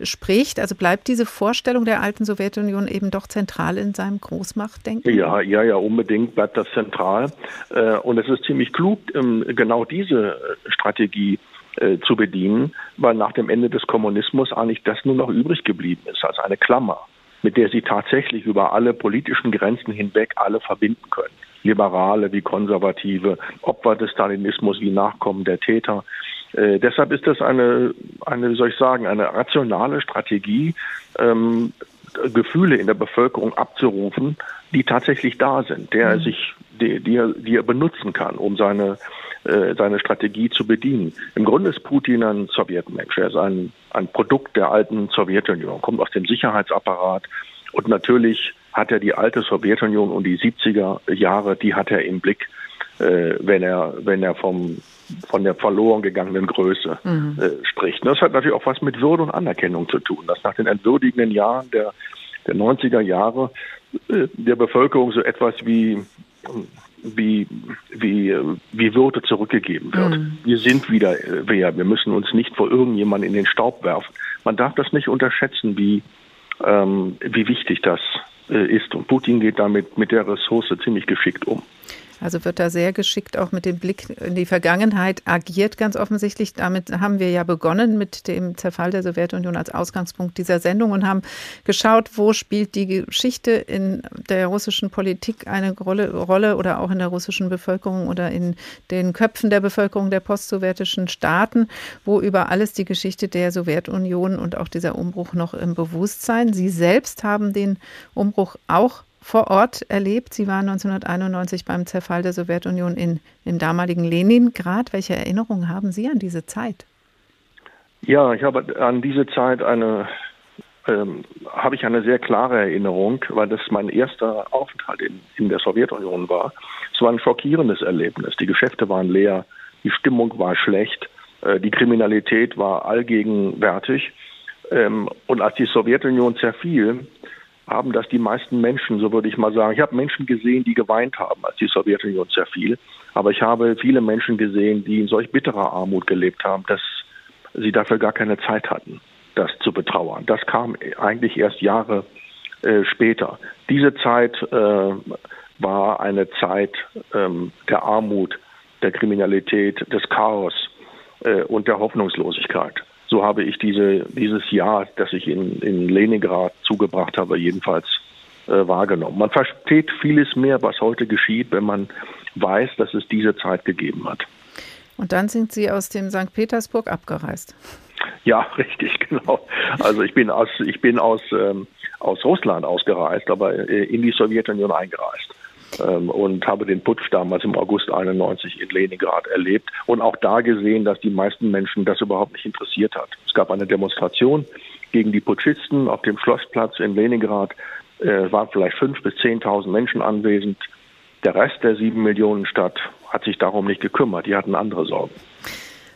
spricht. Also bleibt diese Vorstellung der alten Sowjetunion eben doch zentral in seinem Großmachtdenken? Ja, ja, ja, unbedingt bleibt das zentral. Äh, und es ist ziemlich klug, ähm, genau diese Strategie äh, zu bedienen, weil nach dem Ende des Kommunismus eigentlich das nur noch übrig geblieben ist als eine Klammer, mit der sie tatsächlich über alle politischen Grenzen hinweg alle verbinden können. Liberale wie Konservative, Opfer des Stalinismus wie Nachkommen der Täter. Äh, deshalb ist das eine, eine, wie soll ich sagen, eine rationale Strategie, ähm, Gefühle in der Bevölkerung abzurufen, die tatsächlich da sind, der er mhm. sich, die, die, er, die er benutzen kann, um seine äh, seine Strategie zu bedienen. Im Grunde ist Putin ein Sowjetmensch. Er ist ein, ein Produkt der alten Sowjetunion, kommt aus dem Sicherheitsapparat und natürlich hat er die alte Sowjetunion und die 70er Jahre, die hat er im Blick, äh, wenn er, wenn er vom, von der verloren gegangenen Größe mhm. äh, spricht. Das hat natürlich auch was mit Würde und Anerkennung zu tun, dass nach den entwürdigenden Jahren der, der 90er Jahre äh, der Bevölkerung so etwas wie wie, wie, wie Würde zurückgegeben wird. Mhm. Wir sind wieder wer. Wir müssen uns nicht vor irgendjemanden in den Staub werfen. Man darf das nicht unterschätzen, wie, ähm, wie wichtig das äh, ist. Und Putin geht damit mit der Ressource ziemlich geschickt um. Also wird da sehr geschickt auch mit dem Blick in die Vergangenheit agiert, ganz offensichtlich. Damit haben wir ja begonnen mit dem Zerfall der Sowjetunion als Ausgangspunkt dieser Sendung und haben geschaut, wo spielt die Geschichte in der russischen Politik eine Rolle, Rolle oder auch in der russischen Bevölkerung oder in den Köpfen der Bevölkerung der postsowjetischen Staaten, wo über alles die Geschichte der Sowjetunion und auch dieser Umbruch noch im Bewusstsein. Sie selbst haben den Umbruch auch vor Ort erlebt. Sie waren 1991 beim Zerfall der Sowjetunion in, im damaligen Leningrad. Welche Erinnerungen haben Sie an diese Zeit? Ja, ich habe an diese Zeit eine ähm, habe ich eine sehr klare Erinnerung, weil das mein erster Aufenthalt in, in der Sowjetunion war. Es war ein schockierendes Erlebnis. Die Geschäfte waren leer, die Stimmung war schlecht, äh, die Kriminalität war allgegenwärtig. Ähm, und als die Sowjetunion zerfiel, haben das die meisten Menschen, so würde ich mal sagen. Ich habe Menschen gesehen, die geweint haben, als die Sowjetunion zerfiel. Aber ich habe viele Menschen gesehen, die in solch bitterer Armut gelebt haben, dass sie dafür gar keine Zeit hatten das zu betrauern. Das kam eigentlich erst Jahre äh, später. Diese Zeit äh, war eine Zeit ähm, der Armut, der Kriminalität, des Chaos äh, und der Hoffnungslosigkeit. So habe ich diese, dieses Jahr, das ich in, in Leningrad zugebracht habe, jedenfalls äh, wahrgenommen. Man versteht vieles mehr, was heute geschieht, wenn man weiß, dass es diese Zeit gegeben hat. Und dann sind Sie aus dem St. Petersburg abgereist. Ja, richtig, genau. Also ich bin aus, ich bin aus, ähm, aus Russland ausgereist, aber äh, in die Sowjetunion eingereist. Ähm, und habe den Putsch damals im August 91 in Leningrad erlebt und auch da gesehen, dass die meisten Menschen das überhaupt nicht interessiert hat. Es gab eine Demonstration gegen die Putschisten auf dem Schlossplatz in Leningrad. Es äh, waren vielleicht fünf bis zehntausend Menschen anwesend. Der Rest der sieben Millionen Stadt hat sich darum nicht gekümmert. Die hatten andere Sorgen.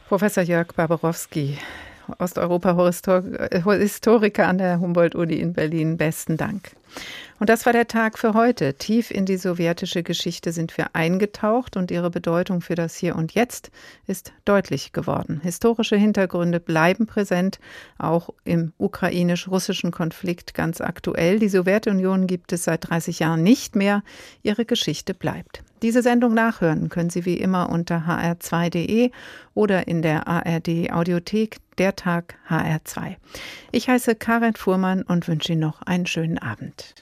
Professor Jörg Barbarowski, Osteuropa-Historiker an der Humboldt-Uni in Berlin. Besten Dank. Und das war der Tag für heute. Tief in die sowjetische Geschichte sind wir eingetaucht und ihre Bedeutung für das Hier und Jetzt ist deutlich geworden. Historische Hintergründe bleiben präsent, auch im ukrainisch-russischen Konflikt ganz aktuell. Die Sowjetunion gibt es seit 30 Jahren nicht mehr. Ihre Geschichte bleibt. Diese Sendung nachhören können Sie wie immer unter hr2.de oder in der ARD Audiothek Der Tag HR2. Ich heiße Karin Fuhrmann und wünsche Ihnen noch einen schönen Abend.